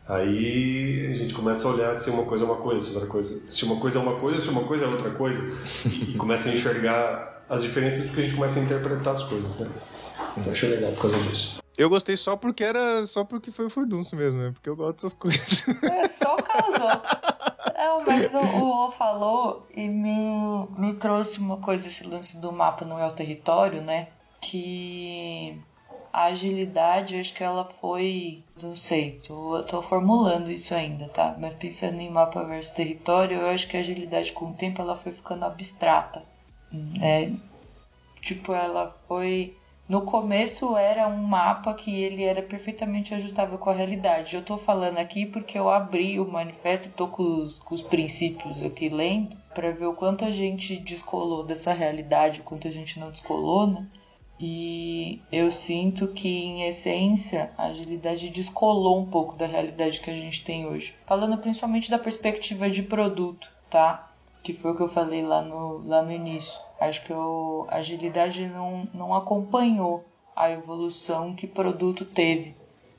B: Aí a gente começa a olhar se uma coisa é uma coisa, se outra coisa. Se uma coisa é uma coisa, se uma coisa é outra coisa. E começa a enxergar as diferenças porque a gente começa a interpretar as coisas, né? Então achei legal por causa disso.
E: Eu gostei só porque era. Só porque foi o furdunço mesmo, né? Porque eu gosto dessas coisas.
D: É, só causou. Não, mas o, o O falou e me, me trouxe uma coisa, esse lance do mapa não é o território, né? Que a agilidade, acho que ela foi. Não sei, tô, tô formulando isso ainda, tá? Mas pensando em mapa versus território, eu acho que a agilidade com o tempo ela foi ficando abstrata. Né? Tipo, ela foi. No começo era um mapa que ele era perfeitamente ajustável com a realidade. Eu tô falando aqui porque eu abri o manifesto, tô com os, com os princípios aqui lendo, para ver o quanto a gente descolou dessa realidade, o quanto a gente não descolou, né? E eu sinto que, em essência, a agilidade descolou um pouco da realidade que a gente tem hoje. Falando principalmente da perspectiva de produto, tá? Que foi o que eu falei lá no, lá no início. Acho que eu, a agilidade não, não acompanhou a evolução que produto teve.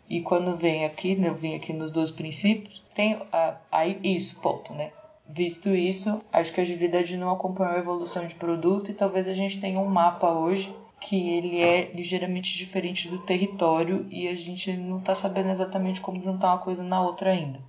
D: E quando vem aqui, né, eu vim aqui nos dois princípios, tem aí isso, ponto, né? Visto isso, acho que a agilidade não acompanhou a evolução de produto e talvez a gente tenha um mapa hoje que ele é ligeiramente diferente do território e a gente não está sabendo exatamente como juntar uma coisa na outra ainda.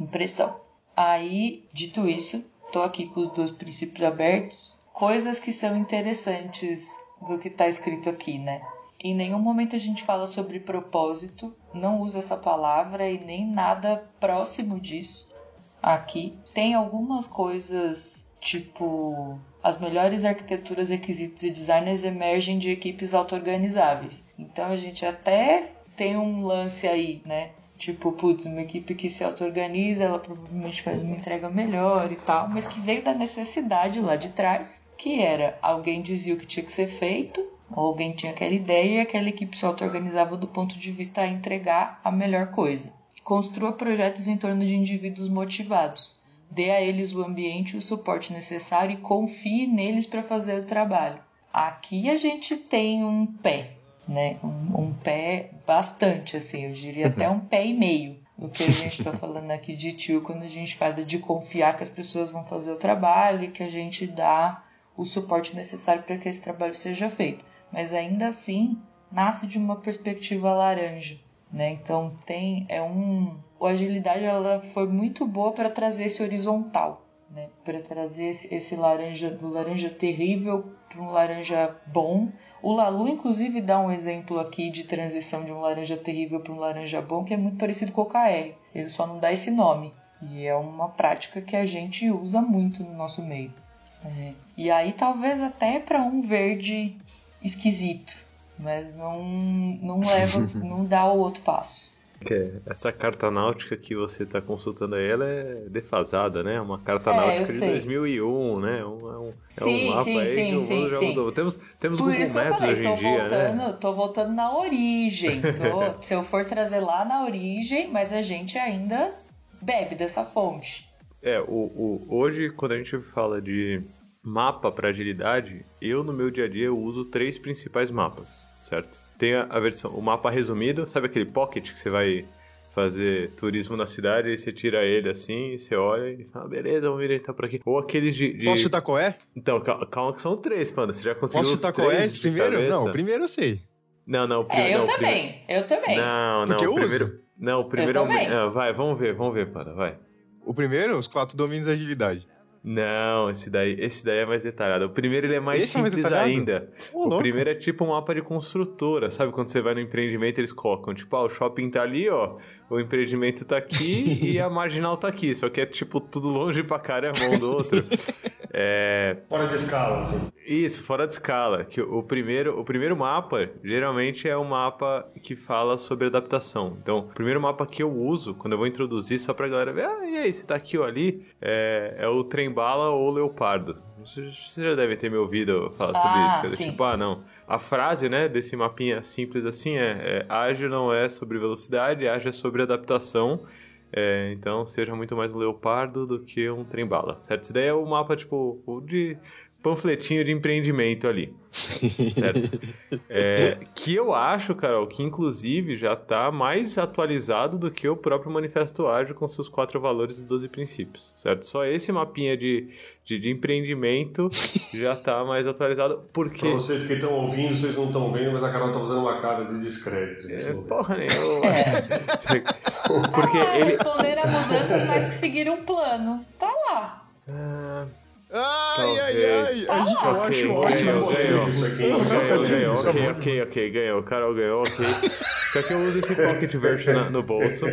D: Impressão. Aí, dito isso, tô aqui com os dois princípios abertos. Coisas que são interessantes do que está escrito aqui, né? Em nenhum momento a gente fala sobre propósito, não usa essa palavra e nem nada próximo disso aqui. Tem algumas coisas tipo as melhores arquiteturas, requisitos e designers emergem de equipes auto-organizáveis. Então a gente até tem um lance aí, né? Tipo, putz, uma equipe que se auto-organiza, ela provavelmente faz uma entrega melhor e tal, mas que veio da necessidade lá de trás, que era alguém dizia o que tinha que ser feito, ou alguém tinha aquela ideia e aquela equipe se auto-organizava do ponto de vista a entregar a melhor coisa. Construa projetos em torno de indivíduos motivados. Dê a eles o ambiente e o suporte necessário e confie neles para fazer o trabalho. Aqui a gente tem um pé, né? Um, um pé bastante, assim, eu diria até um pé e meio do que a gente está falando aqui de tio quando a gente fala de confiar que as pessoas vão fazer o trabalho e que a gente dá o suporte necessário para que esse trabalho seja feito. Mas ainda assim, nasce de uma perspectiva laranja, né? Então tem é um a agilidade ela foi muito boa para trazer esse horizontal, né? Para trazer esse, laranja do laranja terrível para um laranja bom. O Lalu inclusive dá um exemplo aqui de transição de um laranja terrível para um laranja bom que é muito parecido com o OKR. Ele só não dá esse nome. E é uma prática que a gente usa muito no nosso meio. É. E aí talvez até para um verde esquisito, mas não, não leva, não dá o outro passo.
C: É, essa carta náutica que você está consultando aí, ela é defasada, né? Uma carta
D: É,
C: náutica de
D: sei.
C: 2001, né? Um, é um, é
D: Sim,
C: um mapa
D: sim,
C: aí
D: sim,
C: que
D: sim,
C: já mudou. Temos, temos
D: Por
C: Google Maps
D: falei,
C: hoje em dia,
D: voltando,
C: né?
D: tô voltando na origem. Tô- se eu for trazer lá na origem, mas a gente ainda bebe dessa fonte.
C: É, o, o, hoje, quando a gente fala de mapa para agilidade, eu no meu dia a dia eu uso três principais mapas, certo? Tem a, a versão, o mapa resumido, sabe aquele pocket que você vai fazer turismo na cidade e você tira ele assim, e você olha e fala, beleza, vamos vir então por aqui. Ou aqueles de. de-
E: Posso chutar qual é?
C: Então, cal- calma que são três, mano. Você já conseguiu
E: Posso
C: os
E: chutar qual é esse
C: de
E: primeiro?
C: cabeça?
E: Não, o primeiro eu sei.
C: Não, não, o pri-
D: É, eu
C: não, o prime-
D: também, eu também.
C: Não, não,
E: Porque eu
C: o primeiro.
E: uso.
C: Não, o primeiro é o.
D: também.
C: Ah, vai, vamos ver, vamos ver, para, vai.
E: O primeiro, os quatro domínios da agilidade.
C: Não, esse daí, esse daí é mais detalhado. O primeiro ele é mais
E: Esse é mais
C: simples ainda.
E: Ô,
C: o
E: louco.
C: primeiro é tipo um mapa de construtora, sabe? Quando você vai no empreendimento, eles colocam, tipo, ah, o shopping tá ali, ó, o empreendimento tá aqui e a marginal tá aqui. Só que é, tipo, tudo longe pra caramba um do outro. É,
B: Fora de escala, assim.
C: isso, fora de escala. Que o primeiro, o primeiro mapa, geralmente, é um mapa que fala sobre adaptação. Então, o primeiro mapa que eu uso, quando eu vou introduzir, só pra galera ver, ah, e aí, você tá aqui ou ali, é, é o trem-bala ou o leopardo. Você já deve ter me ouvido falar sobre
D: Ah,
C: isso. que é
D: sim.
C: Tipo, ah, não. A frase, né, desse mapinha simples assim é, é ágil não é sobre velocidade, ágil é sobre adaptação. É, então, seja muito mais um leopardo do que um trem-bala, certo? Isso daí é o mapa, tipo, de panfletinho de empreendimento ali. Certo? É, que eu acho, Carol, que inclusive já está mais atualizado do que o próprio Manifesto Ágil com seus quatro valores e 12 princípios, certo? Só esse mapinha de, de, de empreendimento já está mais atualizado, porque...
B: Pra vocês que estão ouvindo, vocês não estão vendo, mas a Carol tá fazendo uma cara de descrédito.
C: É, porra nenhuma. Porque
D: ah,
C: ele...
D: responder a mudanças, mas que seguiram um plano. Tá lá.
C: Ah,
E: Ai, ai, ai. Eu
C: ok,
E: acho
C: ganhou,
E: ótimo.
C: ganhou. Ganhou, ganhou, ok, ok, ok, ganhou. Carol ganhou, ok. Só que eu uso esse Pocket Version na- no bolso.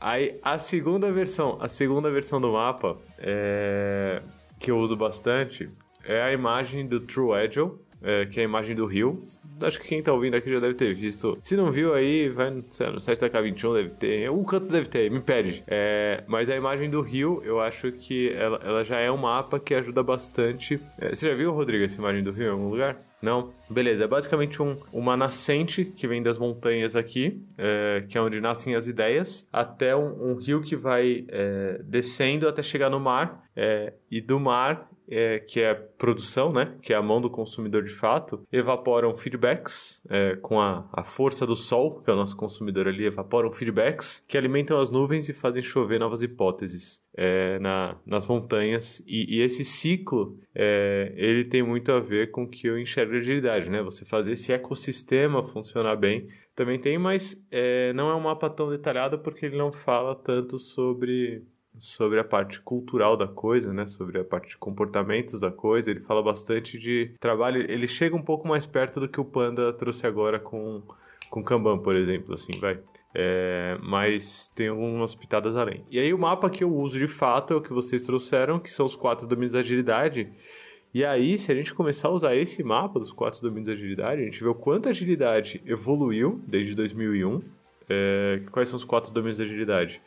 C: Aí, a segunda versão, a segunda versão do mapa, é, que eu uso bastante, é a imagem do True Agile, é, que é a imagem do rio. Acho que quem tá ouvindo aqui já deve ter visto. Se não viu aí, vai no, lá, no site da K21, deve ter. Um canto deve ter, me pede. É, mas a imagem do rio, eu acho que ela, ela já é um mapa que ajuda bastante. É, você já viu, Rodrigo, essa imagem do rio em algum lugar? Não? Beleza, é basicamente um, uma nascente que vem das montanhas aqui, é, que é onde nascem as ideias, até um, um rio que vai é, descendo até chegar no mar, é, e do mar, é, que é produção, né, que é a mão do consumidor de fato, evaporam feedbacks é, com a, a força do sol, que é o nosso consumidor ali, evaporam feedbacks que alimentam as nuvens e fazem chover novas hipóteses é, na, nas montanhas. E, e esse ciclo, é, ele tem muito a ver com o que eu enxergo de agilidade, né? Você fazer esse ecossistema funcionar bem. Também tem, mas é, não é um mapa tão detalhado porque ele não fala tanto sobre sobre a parte cultural da coisa, né? Sobre a parte de comportamentos da coisa. Ele fala bastante de trabalho. Ele chega um pouco mais perto do que o Panda trouxe agora com com Kanban, por exemplo, assim, vai. É, mas tem algumas pitadas além. E aí o mapa que eu uso de fato é o que vocês trouxeram, que são os quatro domínios da agilidade. E aí, se a gente começar a usar esse mapa dos quatro domínios da agilidade, a gente vê o quanto a agilidade evoluiu desde 2001. É, quais são os quatro domínios da agilidade?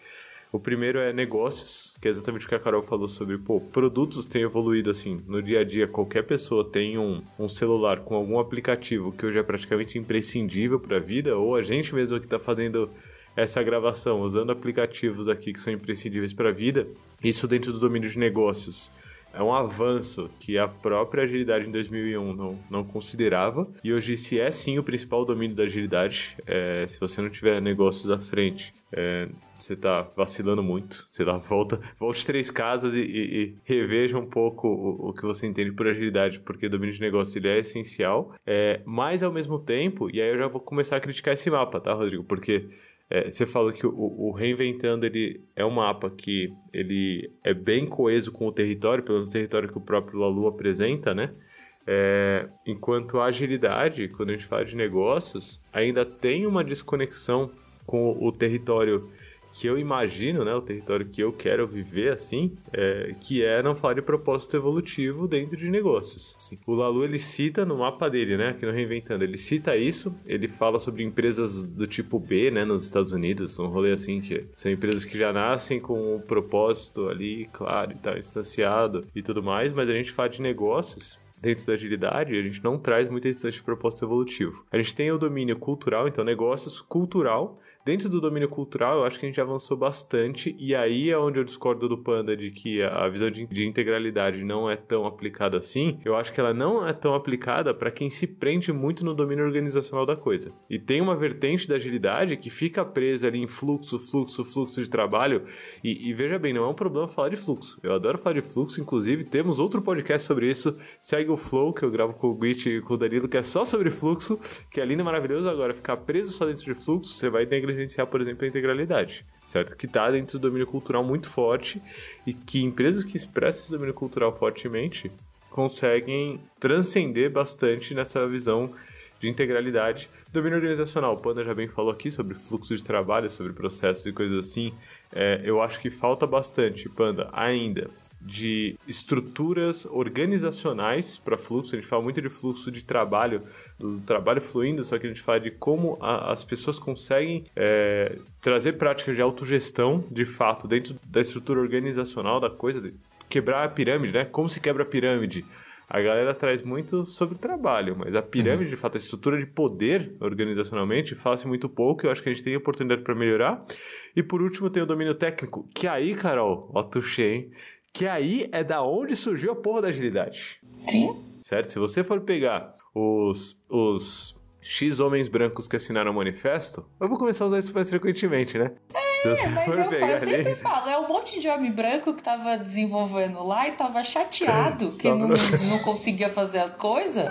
C: O primeiro é negócios, que é exatamente o que a Carol falou sobre, pô, produtos têm evoluído assim, no dia a dia, qualquer pessoa tem um, um celular com algum aplicativo que hoje é praticamente imprescindível para a vida, ou a gente mesmo que está fazendo essa gravação usando aplicativos aqui que são imprescindíveis para a vida, isso dentro do domínio de negócios. É um avanço que a própria agilidade em 2001 não, não considerava. E hoje, se é sim o principal domínio da agilidade, é, se você não tiver negócios à frente, é, você está vacilando muito. Sei lá, volta, volte três casas e, e, e reveja um pouco o, o, que você entende por agilidade, porque domínio de negócio ele é essencial. É, mas ao mesmo tempo, e aí eu já vou começar a criticar esse mapa, tá, Rodrigo? Porque é, você falou que o, o, Reinventando ele é um mapa que ele é bem coeso com o território, pelo menos o território que o próprio Lalu apresenta, né? É, enquanto a agilidade, quando a gente fala de negócios, ainda tem uma desconexão com o território que eu imagino, né, o território que eu quero viver assim, é, que é não falar de propósito evolutivo dentro de negócios. Assim. O Lalu ele cita no mapa dele, né, aqui no Reinventando, ele cita isso, ele fala sobre empresas do tipo B, né, nos Estados Unidos, um rolê assim que são empresas que já nascem com o propósito ali, claro, e tal, instanciado e tudo mais, mas a gente fala de negócios dentro da agilidade, a gente não traz muita instância de propósito evolutivo. A gente tem o domínio cultural, então negócios cultural. Dentro do domínio cultural, eu acho que a gente avançou bastante, e aí é onde eu discordo do Panda de que a visão de, de integralidade não é tão aplicada assim. Eu acho que ela não é tão aplicada para quem se prende muito no domínio organizacional da coisa. E tem uma vertente da agilidade que fica presa ali em fluxo, fluxo, fluxo de trabalho. E, e veja bem, não é um problema falar de fluxo. Eu adoro falar de fluxo, inclusive temos outro podcast sobre isso. Segue o Flow, que eu gravo com o Grit e com o Danilo, que é só sobre fluxo, que é lindo e maravilhoso. Agora, ficar preso só dentro de fluxo, você vai negligenciar, por exemplo, a integralidade, certo? Que está dentro do domínio cultural muito forte e que empresas que expressam esse domínio cultural fortemente conseguem transcender bastante nessa visão de integralidade. Domínio organizacional, o Panda já bem falou aqui sobre fluxo de trabalho, sobre processos e coisas assim. É, eu acho que falta bastante, Panda, ainda de estruturas organizacionais para fluxo. A gente fala muito de fluxo de trabalho, do trabalho fluindo, só que a gente fala de como a, as pessoas conseguem é, trazer práticas de autogestão, de fato, dentro da estrutura organizacional da coisa, de quebrar a pirâmide, né? Como se quebra a pirâmide? A galera traz muito sobre trabalho, mas a pirâmide, uhum. de fato, a estrutura de poder organizacionalmente, fala-se muito pouco. Eu acho que a gente tem oportunidade para melhorar. E por último, tem o domínio técnico, que aí, Carol, ó, tuxê, hein? Que aí é da onde surgiu a porra da agilidade.
D: Sim.
C: certo? Se você for pegar os, os X homens brancos que assinaram o manifesto, eu vou começar a usar isso mais frequentemente, né? Se
D: É, mas eu, eu sempre falo, é um monte de homem branco que tava desenvolvendo lá e tava chateado que não, não conseguia fazer as coisas.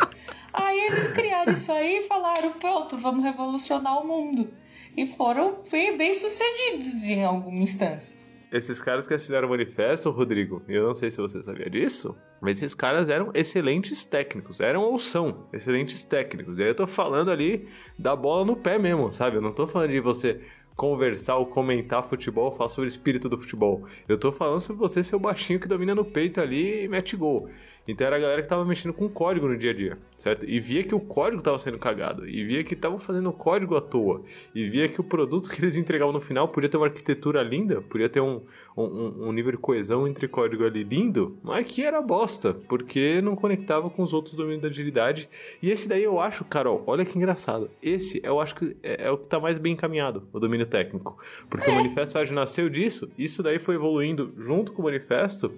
D: Aí eles criaram isso aí e falaram, pronto, vamos revolucionar o mundo. E foram bem, bem sucedidos em alguma instância.
C: Esses caras que assinaram o manifesto, Rodrigo, eu não sei se você sabia disso, mas esses caras eram excelentes técnicos, eram ou são excelentes técnicos. E aí eu tô falando ali da bola no pé mesmo, sabe? Eu não tô falando de você conversar ou comentar futebol, falar sobre o espírito do futebol. Eu tô falando sobre você ser o baixinho que domina no peito ali e mete gol. Então era a galera que tava mexendo com código no dia a dia, certo? E via que o código tava sendo cagado, e via que estavam fazendo código à toa, e via que o produto que eles entregavam no final podia ter uma arquitetura linda, podia ter um, um, um nível de coesão entre código ali lindo, mas que era bosta, porque não conectava com os outros domínios da agilidade. E esse daí eu acho, Carol, olha que engraçado. Esse eu acho que é, é o que tá mais bem encaminhado, o domínio técnico. Porque o Manifesto Ágil nasceu disso, isso daí foi evoluindo junto com o Manifesto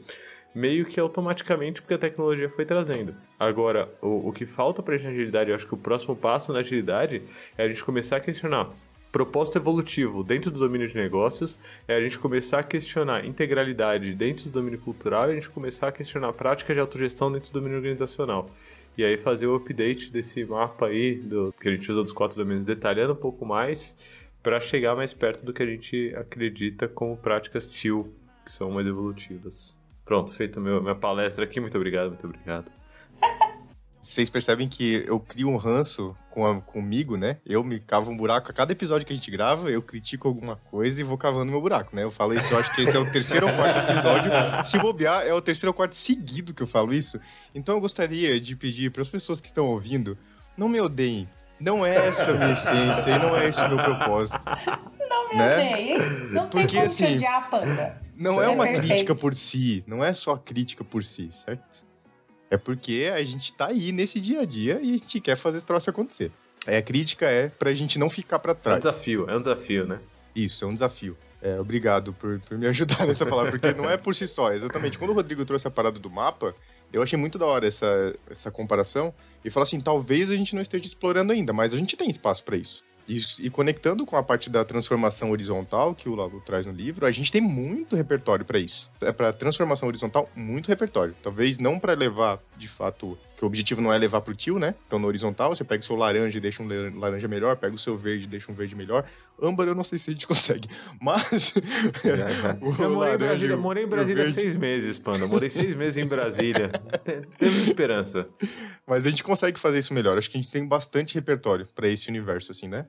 C: meio que automaticamente porque a tecnologia foi trazendo. Agora, o, o que falta gente na agilidade, eu acho que o próximo passo na agilidade é a gente começar a questionar propósito evolutivo dentro do domínio de negócios, é a gente começar a questionar integralidade dentro do domínio cultural e a gente começar a questionar prática de autogestão dentro do domínio organizacional. E aí fazer o update desse mapa aí, do, que a gente usa dos quatro domínios, detalhando um pouco mais para chegar mais perto do que a gente acredita como práticas TIL, que são mais evolutivas. Pronto, feito meu, minha palestra aqui. Muito obrigado, muito obrigado.
E: Vocês percebem que eu crio um ranço com a- comigo, né? Eu me cavo um buraco a cada episódio que a gente grava, eu critico alguma coisa e vou cavando meu buraco, né? Eu falo isso, eu acho que esse é o terceiro ou quarto episódio. Se bobear, é o terceiro ou quarto seguido que eu falo isso. Então eu gostaria de pedir para as pessoas que estão ouvindo, não me odeiem. Não é essa a minha essência e não é esse o meu propósito.
D: Não me
E: Né?
D: odeiem. Não tem
E: Porque,
D: como
E: assim,
D: te odiar, panda.
E: Não é
D: é
E: uma
D: perfeito.
E: crítica por si, não é só crítica por si, certo? É porque a gente tá aí nesse dia a dia e a gente quer fazer esse troço acontecer. Aí a crítica é pra gente não ficar pra
C: É um
E: trás.
C: desafio, é um desafio, né?
E: Isso, é um desafio. É, obrigado por, por me ajudar nessa palavra, porque não é por si só. Exatamente. Quando o Rodrigo trouxe a parada do mapa, eu achei muito da hora essa, essa comparação. E falar assim, talvez a gente não esteja explorando ainda, mas a gente tem espaço para isso. E, e conectando com a parte da transformação horizontal que o Lalu traz no livro, a gente tem muito repertório para isso. É para transformação horizontal, muito repertório. Talvez não para levar, de fato, que o objetivo não é levar pro tio, né? Então no horizontal, você pega o seu laranja e deixa um lar- laranja melhor, pega o seu verde e deixa um verde melhor. Âmbar eu não sei se a gente consegue, mas o
C: Eu morei em
E: laranja
C: Brasília, morei em Brasília
E: verde-
C: seis meses, Panda. Morei seis meses em Brasília. Tem- Temos esperança.
E: Mas a gente consegue fazer isso melhor. Acho que a gente tem bastante repertório para esse universo, assim, né?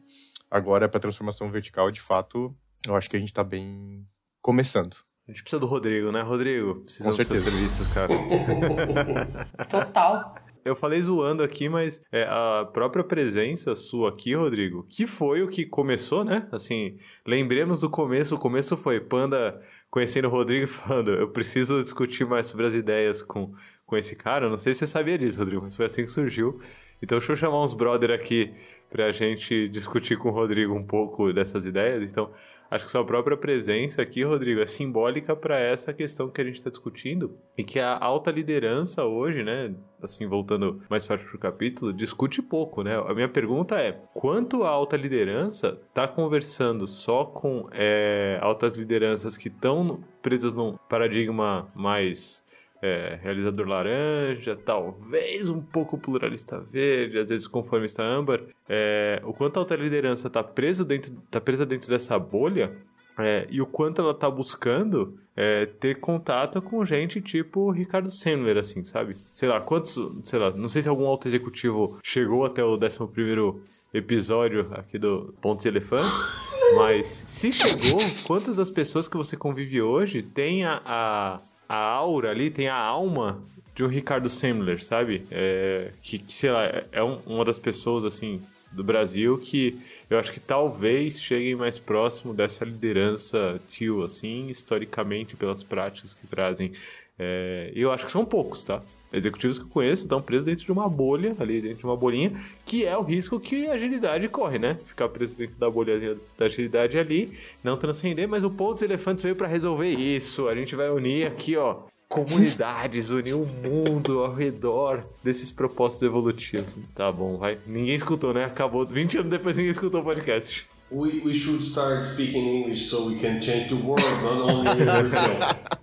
E: Agora, para transformação vertical, de fato, eu acho que a gente tá bem começando.
C: A gente precisa do Rodrigo, né, Rodrigo? Precisamos
E: Com
C: dos seus
E: certeza.
C: serviços, cara.
D: Total.
C: Eu falei zoando aqui, mas é, a própria presença sua aqui, Rodrigo, que foi o que começou, né? Assim, lembremos do começo. O começo foi Panda conhecendo o Rodrigo e falando: eu preciso discutir mais sobre as ideias com, com esse cara. Eu não sei se você sabia disso, Rodrigo, mas foi assim que surgiu. Então, deixa eu chamar uns brother aqui pra gente discutir com o Rodrigo um pouco dessas ideias. Então, acho que sua própria presença aqui, Rodrigo, é simbólica para essa questão que a gente está discutindo e que a alta liderança hoje, né, assim, voltando mais forte pro capítulo, discute pouco, né? A minha pergunta é, quanto a alta liderança tá conversando só com é, altas lideranças que estão presas num paradigma mais é, realizador laranja, talvez um pouco pluralista verde, às vezes conformista âmbar, é, o quanto a alta liderança tá preso dentro, tá presa dentro dessa bolha é, e o quanto ela tá buscando é, ter contato com gente tipo Ricardo Sandler, assim, sabe? Sei lá, quantos, sei lá, não sei se algum alto executivo chegou até o 11 primeiro episódio aqui do Pontos e Elefantes, mas se chegou, quantas das pessoas que você convive hoje tem a, a, a aura ali, tem a alma de um Ricardo Sandler, sabe? É, que, que, sei lá, é- é um- uma das pessoas, assim, do Brasil que eu acho que talvez cheguem mais próximo dessa liderança tio, assim, historicamente, pelas práticas que trazem. É, eu acho que são poucos, tá? Executivos que eu conheço estão presos dentro de uma bolha, ali dentro de uma bolinha, que é o risco que a agilidade corre, né? Ficar preso dentro da bolha da agilidade ali, não transcender, mas o ponto dos elefantes veio para resolver isso. A gente vai unir aqui, ó, comunidades, unir o mundo ao redor desses propósitos evolutivos. Tá bom, vai. Ninguém escutou, né? Acabou. 20 anos depois ninguém escutou o podcast.
B: We, we should start speaking English so we can change the world, not only Brazil.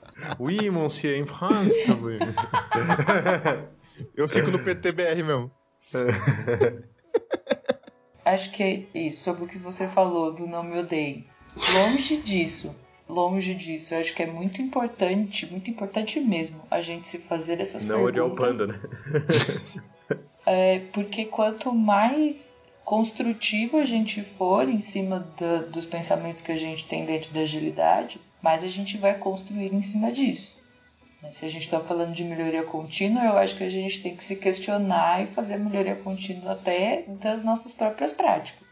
C: Oui, monsieur, em France também.
E: Eu fico no PTBR mesmo.
D: Acho que é isso, sobre o que você falou do não me odeie. Longe disso, longe disso, eu acho que é muito importante, muito importante mesmo, a gente se fazer essas
C: Não odiar o
D: perguntas.
C: panda, né?
D: É, porque quanto mais construtivo a gente for em cima da- dos pensamentos que a gente tem dentro da agilidade, mais a gente vai construir em cima disso. Né? Se a gente está falando de melhoria contínua, eu acho que a gente tem que se questionar e fazer melhoria contínua até das nossas próprias práticas.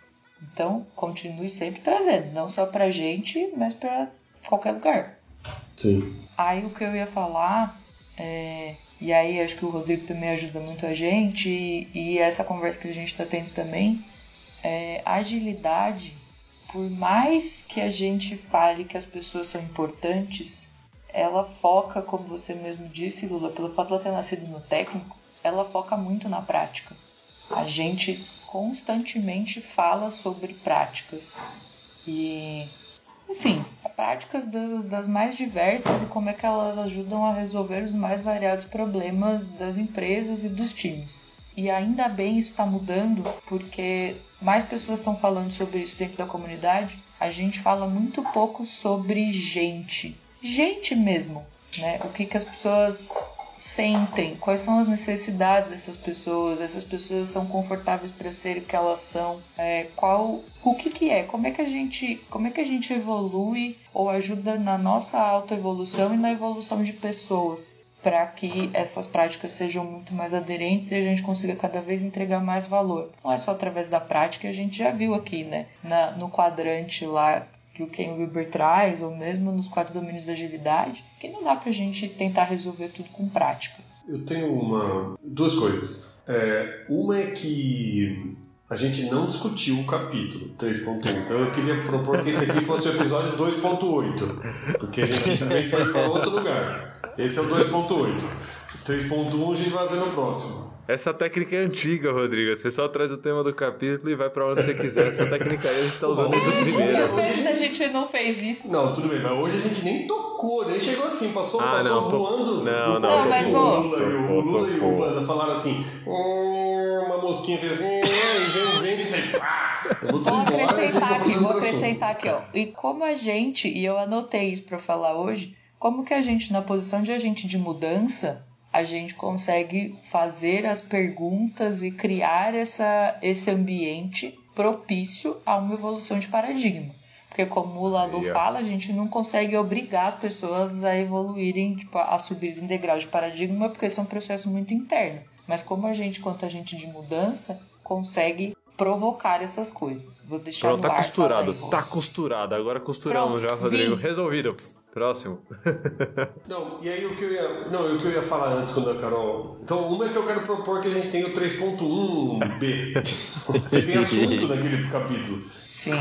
D: Então, continue sempre trazendo, não só pra gente, mas pra qualquer lugar.
B: Sim.
D: Aí o que eu ia falar, é, e aí acho que o Rodrigo também ajuda muito a gente, e, e essa conversa que a gente está tendo também, é, a agilidade, por mais que a gente fale que as pessoas são importantes, ela foca, como você mesmo disse, Lula, pelo fato de ela ter nascido no técnico, ela foca muito na prática. A gente constantemente fala sobre práticas. E enfim, práticas das, das mais diversas e como é que elas ajudam a resolver os mais variados problemas das empresas e dos times. E ainda bem isso está mudando, porque mais pessoas estão falando sobre isso dentro da comunidade. A gente fala muito pouco sobre gente. Gente mesmo, né? O que, que as pessoas sentem, quais são as necessidades dessas pessoas, essas pessoas são confortáveis para ser o que elas são, é, qual, o que que é, como é que a gente, como é que a gente evolui ou ajuda na nossa autoevolução e na evolução de pessoas para que essas práticas sejam muito mais aderentes e a gente consiga cada vez entregar mais valor. Não é só através da prática, a gente já viu aqui, né, na, no quadrante lá que o Ken Wilber traz, ou mesmo nos quatro domínios da agilidade, que não dá pra gente tentar resolver tudo com prática.
B: Eu tenho uma. duas coisas. É, uma é que a gente não discutiu o capítulo 3.1, então eu queria propor que esse aqui fosse o episódio 2.8, porque a gente simplesmente foi para outro lugar. Esse é o 2.8. 3.1 a gente vai fazer no próximo.
C: Essa técnica é antiga, Rodrigo. Você só traz o tema do capítulo e vai pra onde você quiser. Essa técnica aí a gente tá usando desde o
D: Às
C: primeiro.
D: vezes a gente não fez isso.
B: Não, tudo bem, mas hoje a gente nem tocou, nem chegou assim, passou,
C: Ah,
B: passou
C: não, tô-
B: voando.
C: não,
B: O-
C: não,
B: assim,
D: mas,
B: o. Lula, e o,
C: Tocou,
B: Lula e o. Panda falaram assim, "Hum", uma mosquinha fez, "Hum", e veio um vento e fez, pá! Eu vou
D: Vou
B: embora, vai
D: acrescentar aqui, vou
B: assunto.
D: acrescentar aqui, ó. E como a gente, e eu anotei isso pra falar hoje, como que a gente, na posição de agente de mudança, a gente consegue fazer as perguntas e criar essa, esse ambiente propício a uma evolução de paradigma. Porque como o Lalu
C: ó.
D: fala, a gente não consegue obrigar as pessoas a evoluírem, tipo, a subirem degrau de paradigma, porque esse é um processo muito interno. Mas como a gente, quanto agente de mudança, consegue provocar essas coisas. Vou deixar
C: Pronto,
D: no
C: tá
D: ar.
C: costurado.
D: fala aí,
C: Tá costurado. Agora costuramos
D: Pronto,
C: já, Rodrigo.
D: vim.
C: Resolvido. Próximo.
B: Não, e aí o que eu ia. Não, o que eu ia falar antes quando a Carol. Então, uma é que eu quero propor que a gente tenha o 3.1b. que tem assunto naquele capítulo.
D: Sim.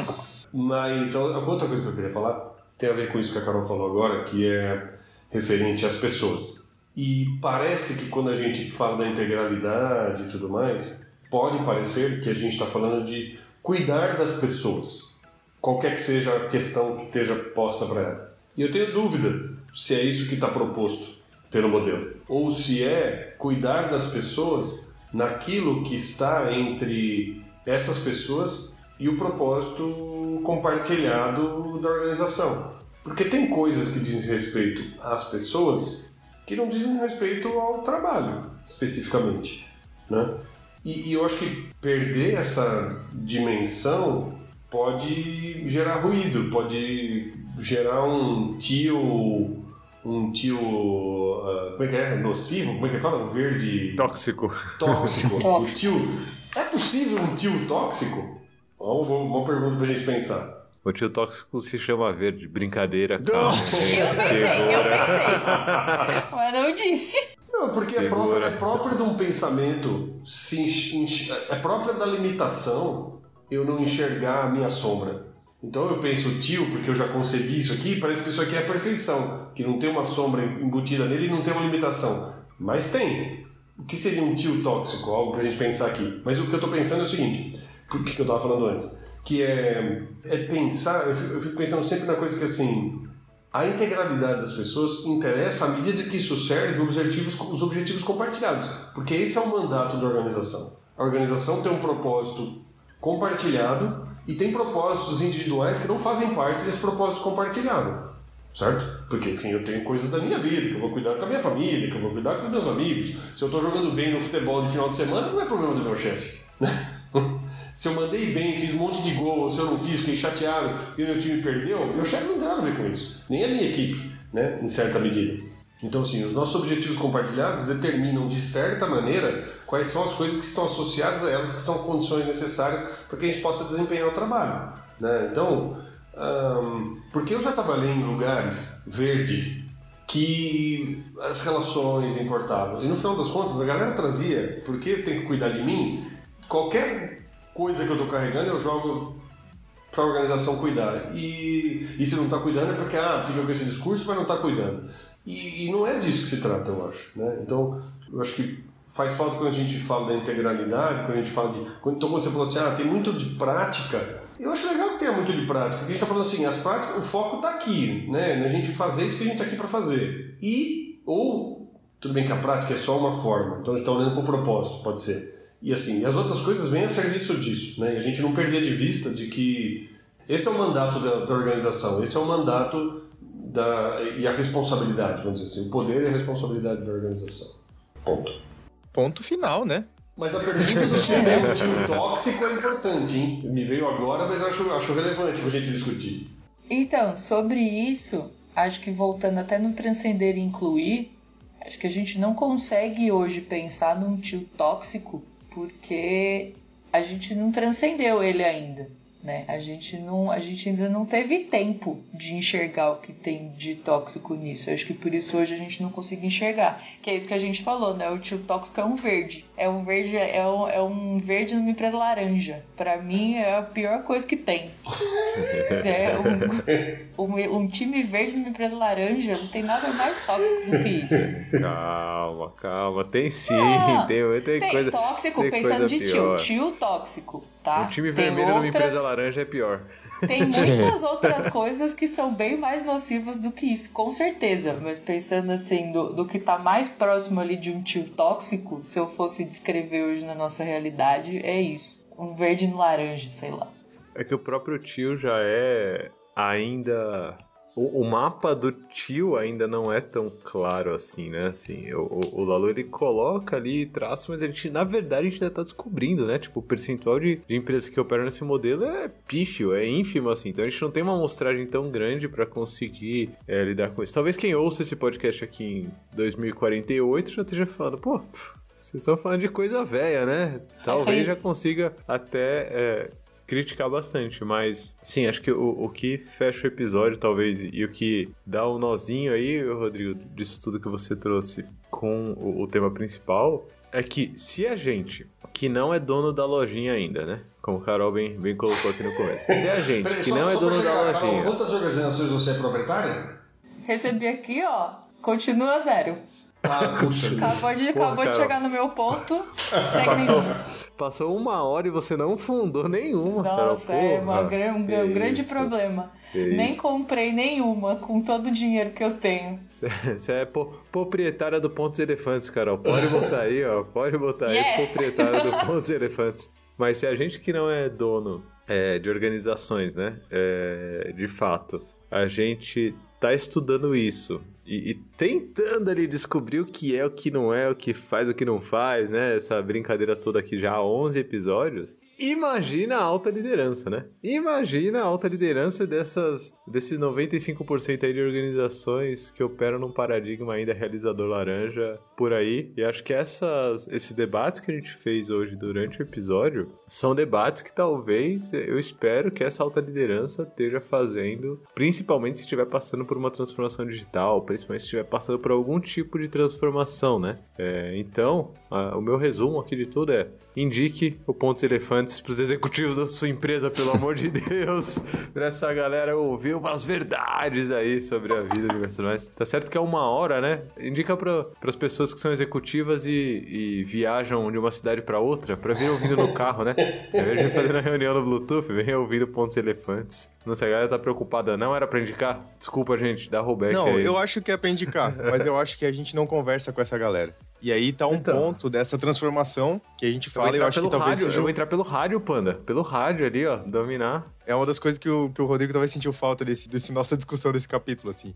B: Mas outra coisa que eu queria falar tem a ver com isso que a Carol falou agora, que é referente às pessoas. E parece que quando a gente fala da integralidade e tudo mais, pode parecer que a gente está falando de cuidar das pessoas, qualquer que seja a questão que esteja posta para ela. E eu tenho dúvida se é isso que está proposto pelo modelo, ou se é cuidar das pessoas naquilo que está entre essas pessoas e o propósito compartilhado da organização. Porque tem coisas que dizem respeito às pessoas que não dizem respeito ao trabalho, especificamente. Né? E, e eu acho que perder essa dimensão pode gerar ruído, pode gerar um tio. Um tio. ah, como é que é? Nocivo? Como é que fala? Um verde
C: Tóxico.
B: tóxico. o tio. É possível um tio tóxico? Uma, uma pergunta pra gente pensar.
C: O tio tóxico se chama verde. Brincadeira, calma.
D: Eu pensei, eu
C: segura.
D: Mas não disse.
B: Não, porque é próprio, é próprio de um pensamento, se enx- enx- é próprio da limitação eu não enxergar a minha sombra. Então eu penso tio, porque eu já concebi isso aqui, parece que isso aqui é a perfeição, que não tem uma sombra embutida nele e não tem uma limitação. Mas tem. O que seria um tio tóxico? Algo pra gente pensar aqui. Mas o que eu tô pensando é o seguinte, por que eu tava falando antes? Que é, é pensar, eu fico, eu fico pensando sempre na coisa que assim, a integralidade das pessoas interessa à medida que isso serve objetivos, os objetivos compartilhados. Porque esse é o mandato da organização. A organização tem um propósito compartilhado e tem propósitos individuais que não fazem parte desse propósito compartilhado. Certo? Porque, enfim, eu tenho coisas da minha vida, que eu vou cuidar com a minha família, que eu vou cuidar com os meus amigos. Se eu estou jogando bem no futebol de final de semana, não é problema do meu chefe. se eu mandei bem, fiz um monte de gol, se eu não fiz, fiquei chateado e o meu time perdeu, meu chefe não tem nada a ver com isso. Nem a minha equipe, né? Em certa medida. Então, sim, os nossos objetivos compartilhados determinam, de certa maneira, quais são as coisas que estão associadas a elas, que são condições necessárias para que a gente possa desempenhar o trabalho. Né? Então, hum, porque eu já trabalhei em lugares verde que as relações importavam. E no final das contas, a galera trazia, porque tem que cuidar de mim, qualquer coisa que eu estou carregando eu jogo para a organização cuidar. E, e se não está cuidando é porque ah, fica com esse discurso, mas não está cuidando. E, e, não é disso que se trata, eu acho. Né? Então, eu acho que faz falta quando a gente fala da integralidade, quando a gente fala de. Então, quando você falou assim, ah, tem muito de prática. Eu acho legal que tenha muito de prática, porque a gente está falando assim, as práticas, o foco está aqui, né? Na gente fazer isso que a gente está aqui para fazer. E, ou, tudo bem que a prática é só uma forma, então a gente está olhando para o propósito, pode ser. E assim, as outras coisas vêm a serviço disso, né? E a gente não perder de vista de que esse é o mandato da, da organização, esse é o mandato da, e a responsabilidade, vamos dizer assim, o poder e a responsabilidade da organização. Ponto.
E: Ponto final, né?
B: Mas a pergunta do time, é, time tóxico é importante, hein? Me veio agora, mas eu acho, acho relevante pra gente discutir.
D: Então, sobre isso, acho que voltando até no transcender e incluir, acho que a gente não consegue hoje pensar num tio tóxico porque a gente não transcendeu ele ainda né? A gente não, a gente ainda não teve tempo de enxergar o que tem de tóxico nisso. Eu acho que por isso hoje a gente não consegue enxergar. Que é isso que a gente falou, né? O tio tóxico é um verde. É um verde, é um, é um verde numa empresa laranja. Para mim é a pior coisa que tem. é um, um, um, time verde numa empresa laranja não tem nada mais tóxico do que isso.
C: Calma, calma. Tem sim, ah, tem, tem, tem coisa.
D: Tóxico,
C: tem
D: pensando de
C: pior.
D: tio, tio tóxico, tá?
C: Um time tem vermelho outra... numa empresa laranja é pior.
D: Tem muitas outras coisas que são bem mais nocivas do que isso, com certeza. Mas pensando assim, do, do que tá mais próximo ali de um tio tóxico, se eu fosse descrever hoje na nossa realidade, é isso. Um verde no laranja, sei lá.
C: É que o próprio tio já é ainda o, o, mapa do tio ainda não é tão claro assim, né? Assim, o, o, o Lalo ele coloca ali traços, mas a gente, na verdade, a gente ainda tá descobrindo, né? Tipo, o percentual de, de empresas que operam nesse modelo é pífio, é ínfimo, assim. Então a gente não tem uma amostragem tão grande para conseguir é, lidar com isso. Talvez quem ouça esse podcast aqui em 2048 já esteja falando, pô. Vocês estão falando de coisa velha, né? Talvez já consiga até é, criticar bastante, mas sim, acho que o, o que fecha o episódio, talvez, e o que dá o um nozinho aí, Rodrigo, disso tudo que você trouxe com o, o tema principal, é que se a gente, que não é dono da lojinha ainda, né? Como o Carol bem, bem colocou aqui no começo. Se a gente, Peraí, que só, não é dono da lojinha. Carol,
B: quantas organizações você é proprietária?
D: Recebi aqui, ó. Continua zero.
B: Ah, puxa.
D: Acabou de, Porra, acabou de chegar no meu ponto. Segue
C: passou, passou uma hora e você não fundou nenhuma.
D: Nossa,
C: cara.
D: é uma, um, um grande problema. Nem comprei nenhuma com todo o dinheiro que eu tenho.
C: Você é proprietária do Pontos Elefantes, Carol. Pode botar aí, ó. Pode botar yes. aí, proprietária do Pontos Elefantes. Mas se a gente que não é dono é, de organizações, né? É, de fato, a gente tá estudando isso e, e, tentando ali descobrir o que é, o que não é, o que faz, o que não faz, né? Essa brincadeira toda aqui já há 11 episódios. Imagina a alta liderança, né? Imagina a alta liderança dessas, desses 95% aí de organizações que operam num paradigma ainda realizador laranja por aí. E acho que essas, esses debates que a gente fez hoje durante o episódio são debates que talvez eu espero que essa alta liderança esteja fazendo, principalmente se estiver passando por uma transformação digital, principalmente se estiver passando por algum tipo de transformação, né? É, então, a, o meu resumo aqui de tudo é indique o Pontos Elefantes para os executivos da sua empresa, pelo amor de Deus, para essa galera ouvir umas verdades aí sobre a vida de personagens. Tá certo que é uma hora, né? Indica para as pessoas que são executivas e, e viajam de uma cidade para outra, para vir ouvindo no carro, né? Ao invés de fazer na reunião no Bluetooth, vem ouvindo Pontos Elefantes. Não sei, a galera tá preocupada. Não era pra indicar? Desculpa, gente, dá rollback
E: Não,
C: aí.
E: eu acho que é pra indicar, mas eu acho que a gente não conversa com essa galera. E aí tá um
C: Então.
E: ponto dessa transformação que a gente
C: Eu
E: fala e eu
C: entrar
E: acho que talvez
C: rádio,
E: seja
C: eu
E: um-
C: vou entrar pelo rádio, Panda. Pelo rádio ali, ó, dominar.
E: é uma das coisas que o, que o Rodrigo talvez sentiu falta desse, desse nossa discussão desse capítulo, assim.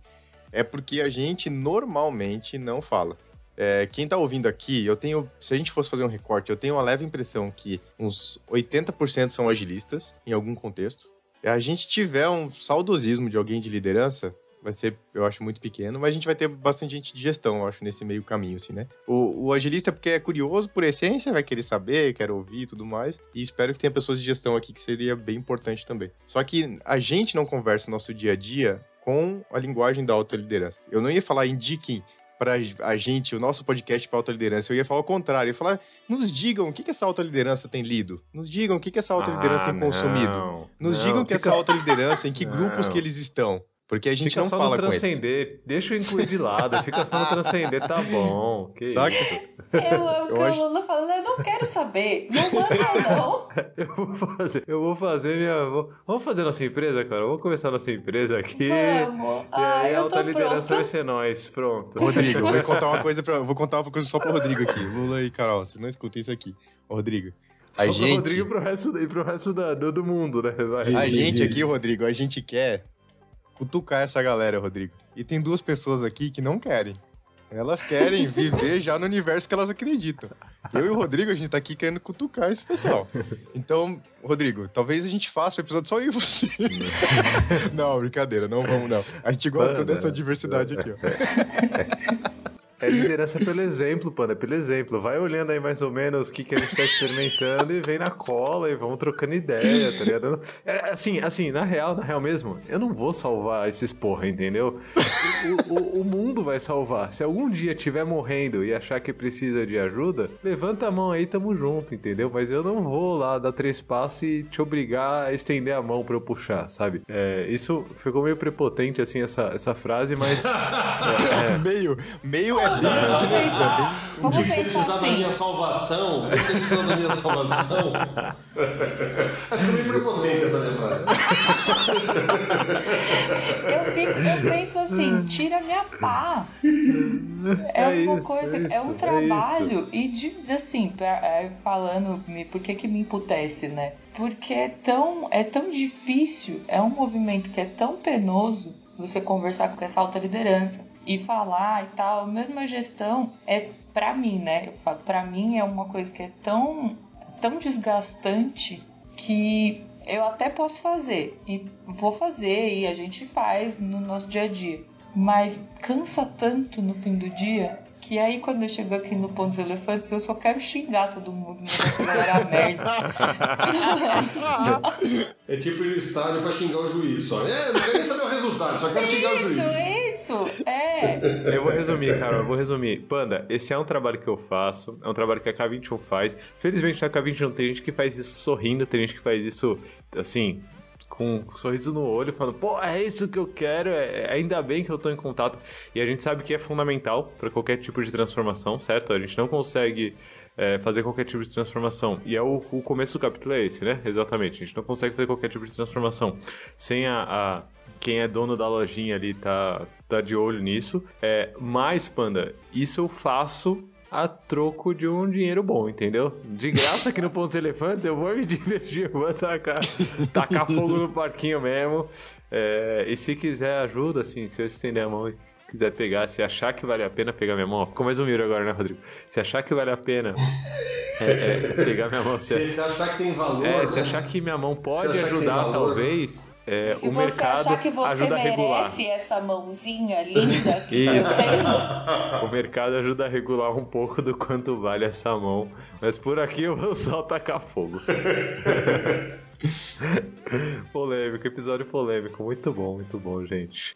E: É porque a gente normalmente não fala. É, quem tá ouvindo aqui, eu tenho. Se a gente fosse fazer um recorte, eu tenho uma leve impressão que uns 80% são agilistas, em algum contexto. E a gente tiver um saudosismo de alguém de liderança, vai ser, eu acho, muito pequeno, mas a gente vai ter bastante gente de gestão, eu acho, nesse meio caminho, assim, né? O, o agilista, porque é curioso por essência, vai querer saber, quer ouvir e tudo mais. E espero que tenha pessoas de gestão aqui que seria bem importante também. Só que a gente não conversa no nosso dia a dia com a linguagem da autoliderança. Eu não ia falar indiquem para a gente, o nosso podcast para autoliderança. Eu ia falar o contrário. Eu ia falar, nos digam o que, que essa autoliderança tem lido. Nos digam o que, que essa autoliderança
C: Ah,
E: tem consumido.
C: não,
E: Nos
C: não,
E: digam que
C: fica-
E: essa autoliderança, em que grupos que eles estão. Porque a gente
C: Fica
E: não
C: só
E: fala
C: no
E: com eles.
C: transcender. Deixa eu incluir de lado. Fica só no transcender, tá bom. Que
E: Saca?
C: isso.
D: Eu amo
E: Eu
D: que
E: acho-
D: o Lula falando, eu não quero saber. Não manda, não.
C: Eu vou fazer, eu vou fazer minha. vou- Vamos fazer nossa empresa, cara? Vamos começar nossa empresa aqui.
D: Vamos.
C: E
D: Ah,
C: aí a alta liderança vai
D: pronta.
C: ser nós. Pronto.
E: Rodrigo, eu vou contar uma coisa para, vou contar uma coisa só pro Rodrigo aqui. Lula e Carol, vocês não escutem isso aqui. Rodrigo,
C: Só
E: a
C: pro
E: gente,
C: Rodrigo e pro resto, e pro resto da- do, do mundo, né? Vai.
E: a gente aqui, Rodrigo, a gente quer cutucar essa galera, Rodrigo. E tem duas pessoas aqui que não querem. Elas querem viver já no universo que elas acreditam. Eu e o Rodrigo, a gente tá aqui querendo cutucar esse pessoal. Então, Rodrigo, talvez a gente faça o episódio só eu e você. não, brincadeira, não vamos não. A gente gosta dessa diversidade aqui, ó.
C: É liderança pelo exemplo, Panda, pelo exemplo. Vai olhando aí mais ou menos o que, que a gente tá experimentando e vem na cola e vamos trocando ideia, tá ligado? É, assim, assim, na real, na real mesmo, eu não vou salvar esses porra, entendeu? O, o- o mundo vai salvar. Se algum dia tiver morrendo e achar que precisa de ajuda, levanta a mão aí, tamo junto, entendeu? Mas eu não vou lá dar três passos e te obrigar a estender a mão pra eu puxar, sabe? É, isso ficou meio prepotente, assim, essa, essa frase, mas. é, é.
E: Meio, meio é bem, é
B: O dia que você precisar da
D: assim.
B: minha salvação, o dia que você precisar da minha salvação. Ficou meio prepotente essa minha frase.
D: Eu, fico- eu penso assim, tira minha paz. É,
C: É
D: uma
C: isso,
D: coisa,
C: é
D: é,
C: isso,
D: um
C: é
D: trabalho. e de, assim, é, falando, por que que me emputece, né? Porque é tão, é tão difícil, é um movimento que é tão penoso você conversar com essa alta liderança e falar e tal. Mesmo a gestão é, pra mim, né? Eu falo, pra mim é uma coisa que é tão, tão desgastante que eu até posso fazer e vou fazer e a gente faz no nosso dia a dia. Mas cansa tanto no fim do dia que aí quando eu chego aqui no Ponto dos Elefantes eu só quero xingar todo mundo, mandar essa galera a merda.
B: É tipo ir no estádio pra xingar o juiz só. É, não quero nem saber o resultado, só quero xingar o juiz.
D: isso, é.
C: Eu vou resumir, cara, eu vou resumir. Panda, esse é um trabalho que eu faço, é um trabalho que a K21 faz. Felizmente na K21 tem gente que faz isso sorrindo, tem gente que faz isso, assim, com um sorriso no olho, falando, pô, é isso que eu quero, é, ainda bem que eu tô em contato. E a gente sabe que é fundamental para qualquer tipo de transformação, certo? A gente não consegue é, fazer qualquer tipo de transformação. E é o, o começo do capítulo é esse, né? Exatamente. A gente não consegue fazer qualquer tipo de transformação sem a, a- quem é dono da lojinha ali tá, tá de olho nisso. É, mas, Panda, isso eu faço a troco de um dinheiro bom, entendeu? De graça aqui no Pontos Elefantes, eu vou me divertir, eu vou tacar, tacar fogo no parquinho mesmo. É, e se quiser ajuda, assim, se eu estender a mão e quiser pegar, se achar que vale a pena pegar minha mão, ó, ficou mais um miro agora, né, Rodrigo? Se achar que vale a pena é, é, pegar minha mão,
B: Se
C: se,
B: achar que tem valor.
C: é, se
B: né?
C: achar que minha mão pode ajudar,
B: valor.
C: talvez, é,
D: Se
C: o
D: você
C: mercado
D: achar que você
C: ajuda a regular.
D: merece essa mãozinha linda que
C: Isso.
D: tenho,
C: O mercado ajuda a regular um pouco do quanto vale essa mão. Mas por aqui eu vou só tacar fogo. polêmico, episódio polêmico. Muito bom, muito bom, gente.